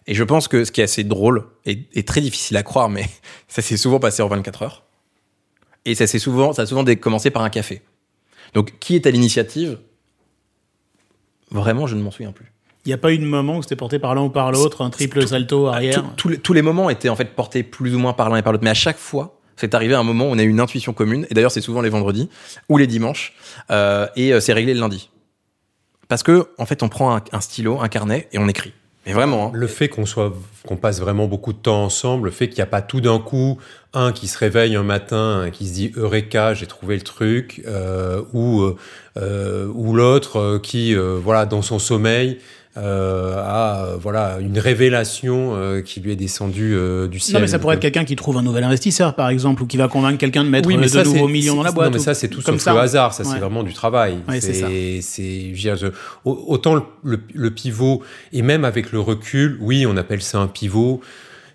Et je pense que ce qui est assez drôle et, très difficile à croire, mais ça s'est souvent passé en 24 heures. Et ça, souvent, ça a souvent commencé par un café. Donc, qui est à l'initiative? Vraiment, je ne m'en souviens plus. Il n'y a pas eu de moment où c'était porté par l'un ou par l'autre, un triple salto arrière Tous les, moments étaient en fait portés plus ou moins par l'un et par l'autre, mais à chaque fois, c'est arrivé à un moment où on a eu une intuition commune, et d'ailleurs c'est souvent les vendredis ou les dimanches, euh, et euh, c'est réglé le lundi. Parce que, en fait, on prend un, stylo, un carnet, et on écrit. Mais vraiment. Hein. Le fait qu'on soit, qu'on passe vraiment beaucoup de temps ensemble, le fait qu'il n'y a pas tout d'un coup un qui se réveille un matin, qui se dit Eureka, j'ai trouvé le truc, euh, ou ou l'autre qui, voilà, dans son sommeil, euh, à voilà une révélation euh, qui lui est descendue euh, du ciel. Non, mais ça pourrait être quelqu'un qui trouve un nouvel investisseur, par exemple, ou qui va convaincre quelqu'un de mettre de nouveaux millions dans la boîte. Non, mais ça, c'est tout sauf le hasard. Ça, c'est vraiment du travail. c'est c'est autant le, pivot et même avec le recul, oui, on appelle ça un pivot.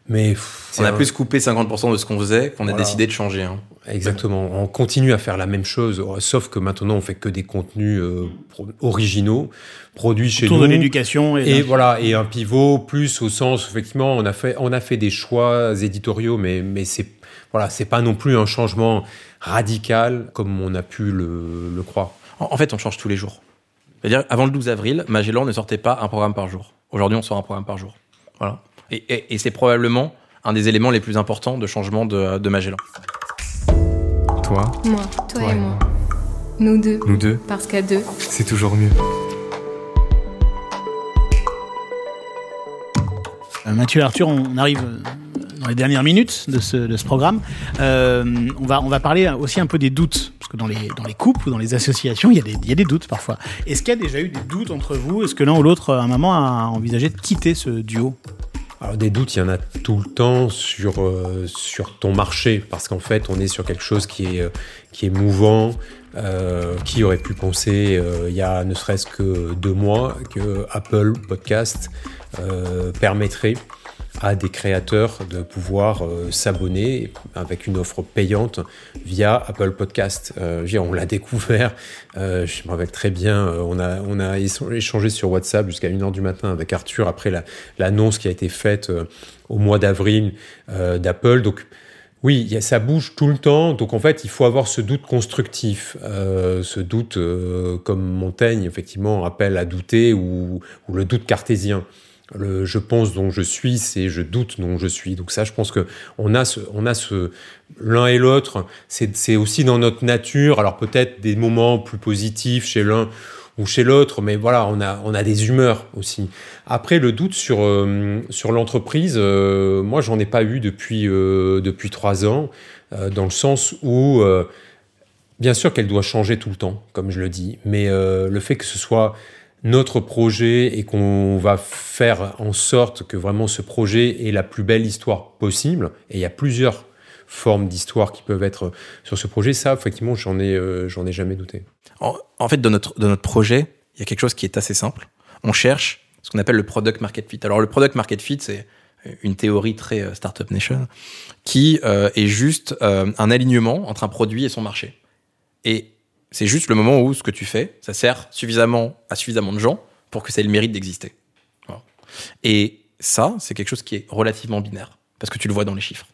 Mais on a plus coupé 50% de ce qu'on faisait qu'on a décidé de changer. Hein. Exactement. On continue à faire la même chose, sauf que maintenant on fait que des contenus euh, originaux, produits chez Autour nous. de l'éducation et, et voilà et un pivot plus au sens effectivement on a fait on a fait des choix éditoriaux, mais mais c'est voilà c'est pas non plus un changement radical comme on a pu le, le croire. En, fait, on change tous les jours. C'est-à-dire avant le 12 avril, Magellan ne sortait pas un programme par jour. Aujourd'hui, on sort un programme par jour. Voilà. Et, c'est probablement un des éléments les plus importants de changement de, Magellan. Toi Moi, toi, et, moi. Nous deux. Nous deux. Parce qu'à deux, c'est toujours mieux. Euh, Mathieu Arthur, on arrive euh, dans les dernières minutes de ce, de ce programme. Euh, on, va, on va parler aussi un peu des doutes, parce que dans les, dans les couples ou dans les associations, il y, a des, il y a des doutes parfois. Est-ce qu'il y a déjà eu des doutes entre vous? Est-ce que l'un ou l'autre, à un moment, a envisagé de quitter ce duo? Alors des doutes, il y en a tout le temps sur, euh, sur ton marché, parce qu'en fait, on est sur quelque chose qui est, euh, qui est mouvant. Euh, qui aurait pu penser il y a ne serait-ce que deux mois que Apple Podcast permettrait à des créateurs de pouvoir euh, s'abonner avec une offre payante via Apple Podcast. Euh, on l'a découvert, euh, je me rappelle très bien, on, a, on a échangé sur WhatsApp jusqu'à 1h du matin avec Arthur après l'annonce qui a été faite au mois d'avril d'Apple. Donc oui, ça bouge tout le temps, donc en fait, il faut avoir ce doute constructif, ce doute comme Montaigne, effectivement, appelle à douter, ou, ou le doute cartésien je pense dont je suis, c'est je doute dont je suis. Donc ça, je pense que on a ce, on a ce l'un et l'autre. C'est aussi dans notre nature. Alors peut-être des moments plus positifs chez l'un ou chez l'autre, mais voilà, on a, on a des humeurs aussi. Après, le doute sur, euh, sur l'entreprise, euh, moi, j'en ai pas eu depuis, euh, depuis trois ans, dans le sens où, bien sûr qu'elle doit changer tout le temps, comme je le dis, mais le fait que ce soit notre projet et qu'on va faire en sorte que vraiment ce projet ait la plus belle histoire possible. Et il y a plusieurs formes d'histoire qui peuvent être sur ce projet. Ça, effectivement, j'en ai, euh, ai jamais douté. En, fait, dans notre, dans notre projet, il y a quelque chose qui est assez simple. On cherche ce qu'on appelle le product market fit. Alors, le product market fit, c'est une théorie très euh, startup nation qui euh, est juste un alignement entre un produit et son marché. Et c'est juste le moment où ce que tu fais, ça sert suffisamment à suffisamment de gens pour que ça ait le mérite d'exister. Et ça, c'est quelque chose qui est relativement binaire, parce que tu le vois dans les chiffres.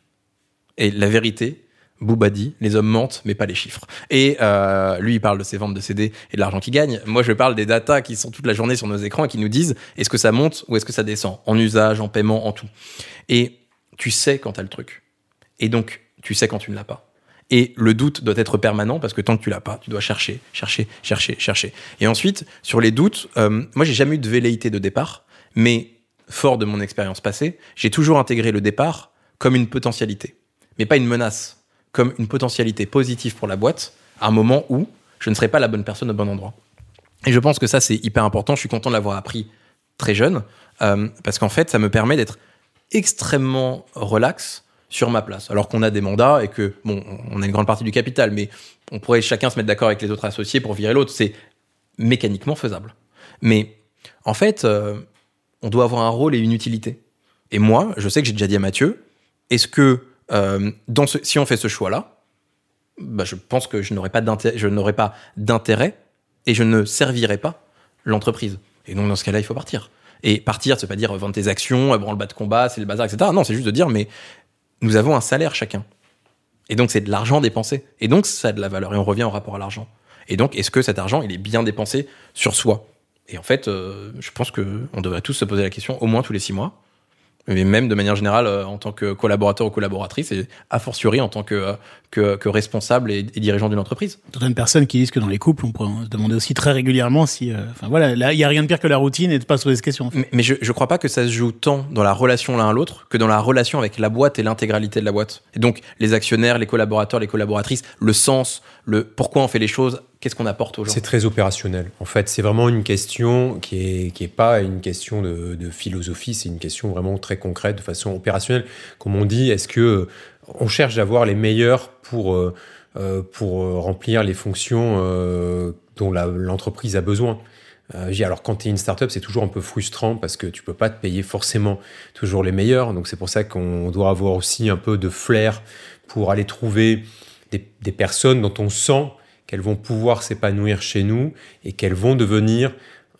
Et la vérité, Booba dit, les hommes mentent, mais pas les chiffres. Et euh, lui, il parle de ses ventes de CD et de l'argent qu'il gagne. Moi, je parle des datas qui sont toute la journée sur nos écrans et qui nous disent est-ce que ça monte ou est-ce que ça descend? En usage, en paiement, en tout. Et tu sais quand tu as le truc. Et donc, tu sais quand tu ne l'as pas. Et le doute doit être permanent parce que tant que tu l'as pas, tu dois chercher, chercher, chercher, chercher. Et ensuite, sur les doutes, euh, moi j'ai jamais eu de velléité de départ, mais fort de mon expérience passée, j'ai toujours intégré le départ comme une potentialité, mais pas une menace, comme une potentialité positive pour la boîte, à un moment où je ne serai pas la bonne personne au bon endroit. Et je pense que ça, c'est hyper important. Je suis content de l'avoir appris très jeune, euh, parce qu'en fait, ça me permet d'être extrêmement relax sur ma place. Alors qu'on a des mandats et que, bon, on a une grande partie du capital, mais on pourrait chacun se mettre d'accord avec les autres associés pour virer l'autre. C'est mécaniquement faisable. Mais en fait, euh, on doit avoir un rôle et une utilité. Et moi, je sais que j'ai déjà dit à Mathieu, est-ce que euh, si on fait ce choix-là, bah, je pense que je n'aurais pas d'intérêt et je ne servirai pas l'entreprise. Et donc dans ce cas-là, il faut partir. Et partir, c'est pas dire vendre tes actions, le bas de combat, c'est le bazar, etc. Non, c'est juste de dire, mais nous avons un salaire chacun. Et donc c'est de l'argent dépensé. Et donc ça a de la valeur. Et on revient au rapport à l'argent. Et donc est-ce que cet argent, il est bien dépensé sur soi? Et en fait, euh, je pense qu'on devrait tous se poser la question au moins tous les six mois mais même de manière générale euh, en tant que collaborateur ou collaboratrice et a fortiori en tant que, euh, que, que responsable et, dirigeant d'une entreprise. Certaines personnes qui disent que dans les couples, on pourrait se demander aussi très régulièrement si, euh, enfin voilà, là, il n'y a rien de pire que la routine et de pas se poser ces questions. Mais, je ne crois pas que ça se joue tant dans la relation l'un à l'autre que dans la relation avec la boîte et l'intégralité de la boîte. Et donc, les actionnaires, les collaborateurs, les collaboratrices, le sens, le pourquoi on fait les choses qu'est-ce qu'on apporte aux gens C'est très opérationnel. En fait, c'est vraiment une question qui est, qui est pas une question de, de philosophie, c'est une question vraiment très concrète, de façon opérationnelle. Comme on dit, est-ce que euh, on cherche d'avoir les meilleurs pour, euh, euh pour euh, remplir les fonctions euh, dont l'entreprise a besoin? Alors quand tu es une startup, c'est toujours un peu frustrant parce que tu peux pas te payer forcément toujours les meilleurs. Donc c'est pour ça qu'on doit avoir aussi un peu de flair pour aller trouver des, des personnes dont on sent qu'elles vont pouvoir s'épanouir chez nous et qu'elles vont devenir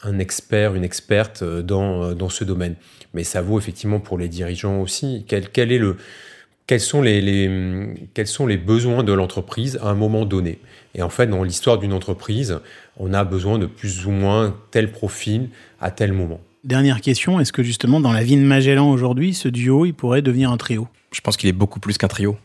un expert, une experte euh, dans, euh, dans ce domaine. Mais ça vaut effectivement pour les dirigeants aussi. Quel, quel est le, quels, sont les, les, quels sont les besoins de l'entreprise à un moment donné? Et en fait, dans l'histoire d'une entreprise, on a besoin de plus ou moins tel profil à tel moment. Dernière question, est-ce que justement dans la vie de Magellan aujourd'hui, ce duo, il pourrait devenir un trio? Je pense qu'il est beaucoup plus qu'un trio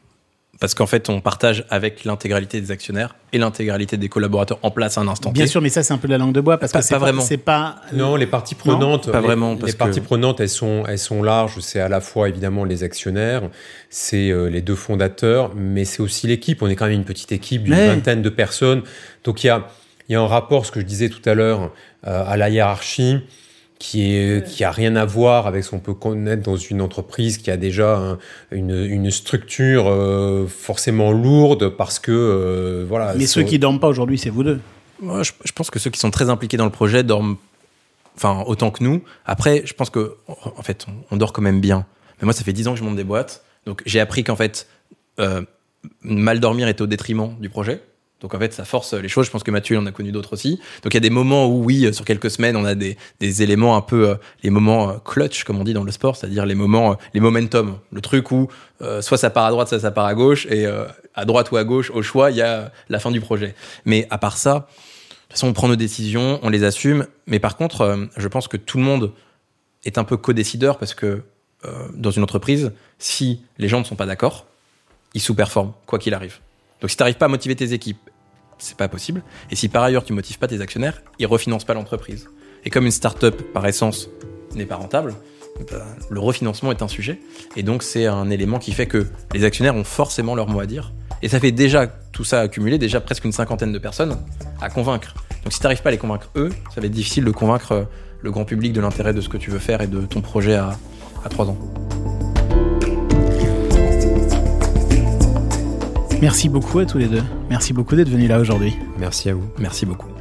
parce qu'en fait, on partage avec l'intégralité des actionnaires et l'intégralité des collaborateurs en place à un instant. Bien sûr, mais ça, c'est un peu la langue de bois parce que c'est pas, vraiment. C'est pas. Non, les parties prenantes. pas vraiment. les parties prenantes, elles sont, elles sont larges. C'est à la fois évidemment les actionnaires, c'est euh, les deux fondateurs, mais c'est aussi l'équipe. On est quand même une petite équipe d'une vingtaine de personnes. Donc il y a, il y a un rapport, ce que je disais tout à l'heure, euh, à la hiérarchie qui est qui a rien à voir avec ce qu'on peut connaître dans une entreprise qui a déjà une, une, structure euh, forcément lourde parce que euh, voilà. Mais ceux qui dorment pas aujourd'hui, c'est vous deux. Moi, je, je, pense que ceux qui sont très impliqués dans le projet dorment, enfin autant que nous. Après, je pense que en fait, on, dort quand même bien. Mais moi, ça fait dix ans que je monte des boîtes, donc j'ai appris qu'en fait, euh, mal dormir était au détriment du projet. Donc en fait, ça force les choses. Je pense que Mathieu en a connu d'autres aussi. Donc il y a des moments où oui, sur quelques semaines, on a des, des éléments un peu euh, les moments euh, clutch comme on dit dans le sport, c'est-à-dire les moments euh, les momentum, le truc où soit ça part à droite, soit ça part à gauche et à droite ou à gauche au choix, il y a la fin du projet. Mais à part ça, de toute façon, on prend nos décisions, on les assume. Mais par contre, je pense que tout le monde est un peu co-décideur parce que dans une entreprise, si les gens ne sont pas d'accord, ils sous-performent quoi qu'il arrive. Donc si tu n'arrives pas à motiver tes équipes c'est pas possible. Et si par ailleurs tu motives pas tes actionnaires, ils refinancent pas l'entreprise. Et comme une start-up par essence n'est pas rentable, bah, le refinancement est un sujet. Et donc c'est un élément qui fait que les actionnaires ont forcément leur mot à dire. Et ça fait déjà tout ça accumulé, déjà presque une cinquantaine de personnes à convaincre. Donc si tu n'arrives pas à les convaincre eux, ça va être difficile de convaincre le grand public de l'intérêt de ce que tu veux faire et de ton projet à, à 3 ans. Merci beaucoup à tous les deux. Merci beaucoup d'être venus là aujourd'hui. Merci à vous. Merci beaucoup.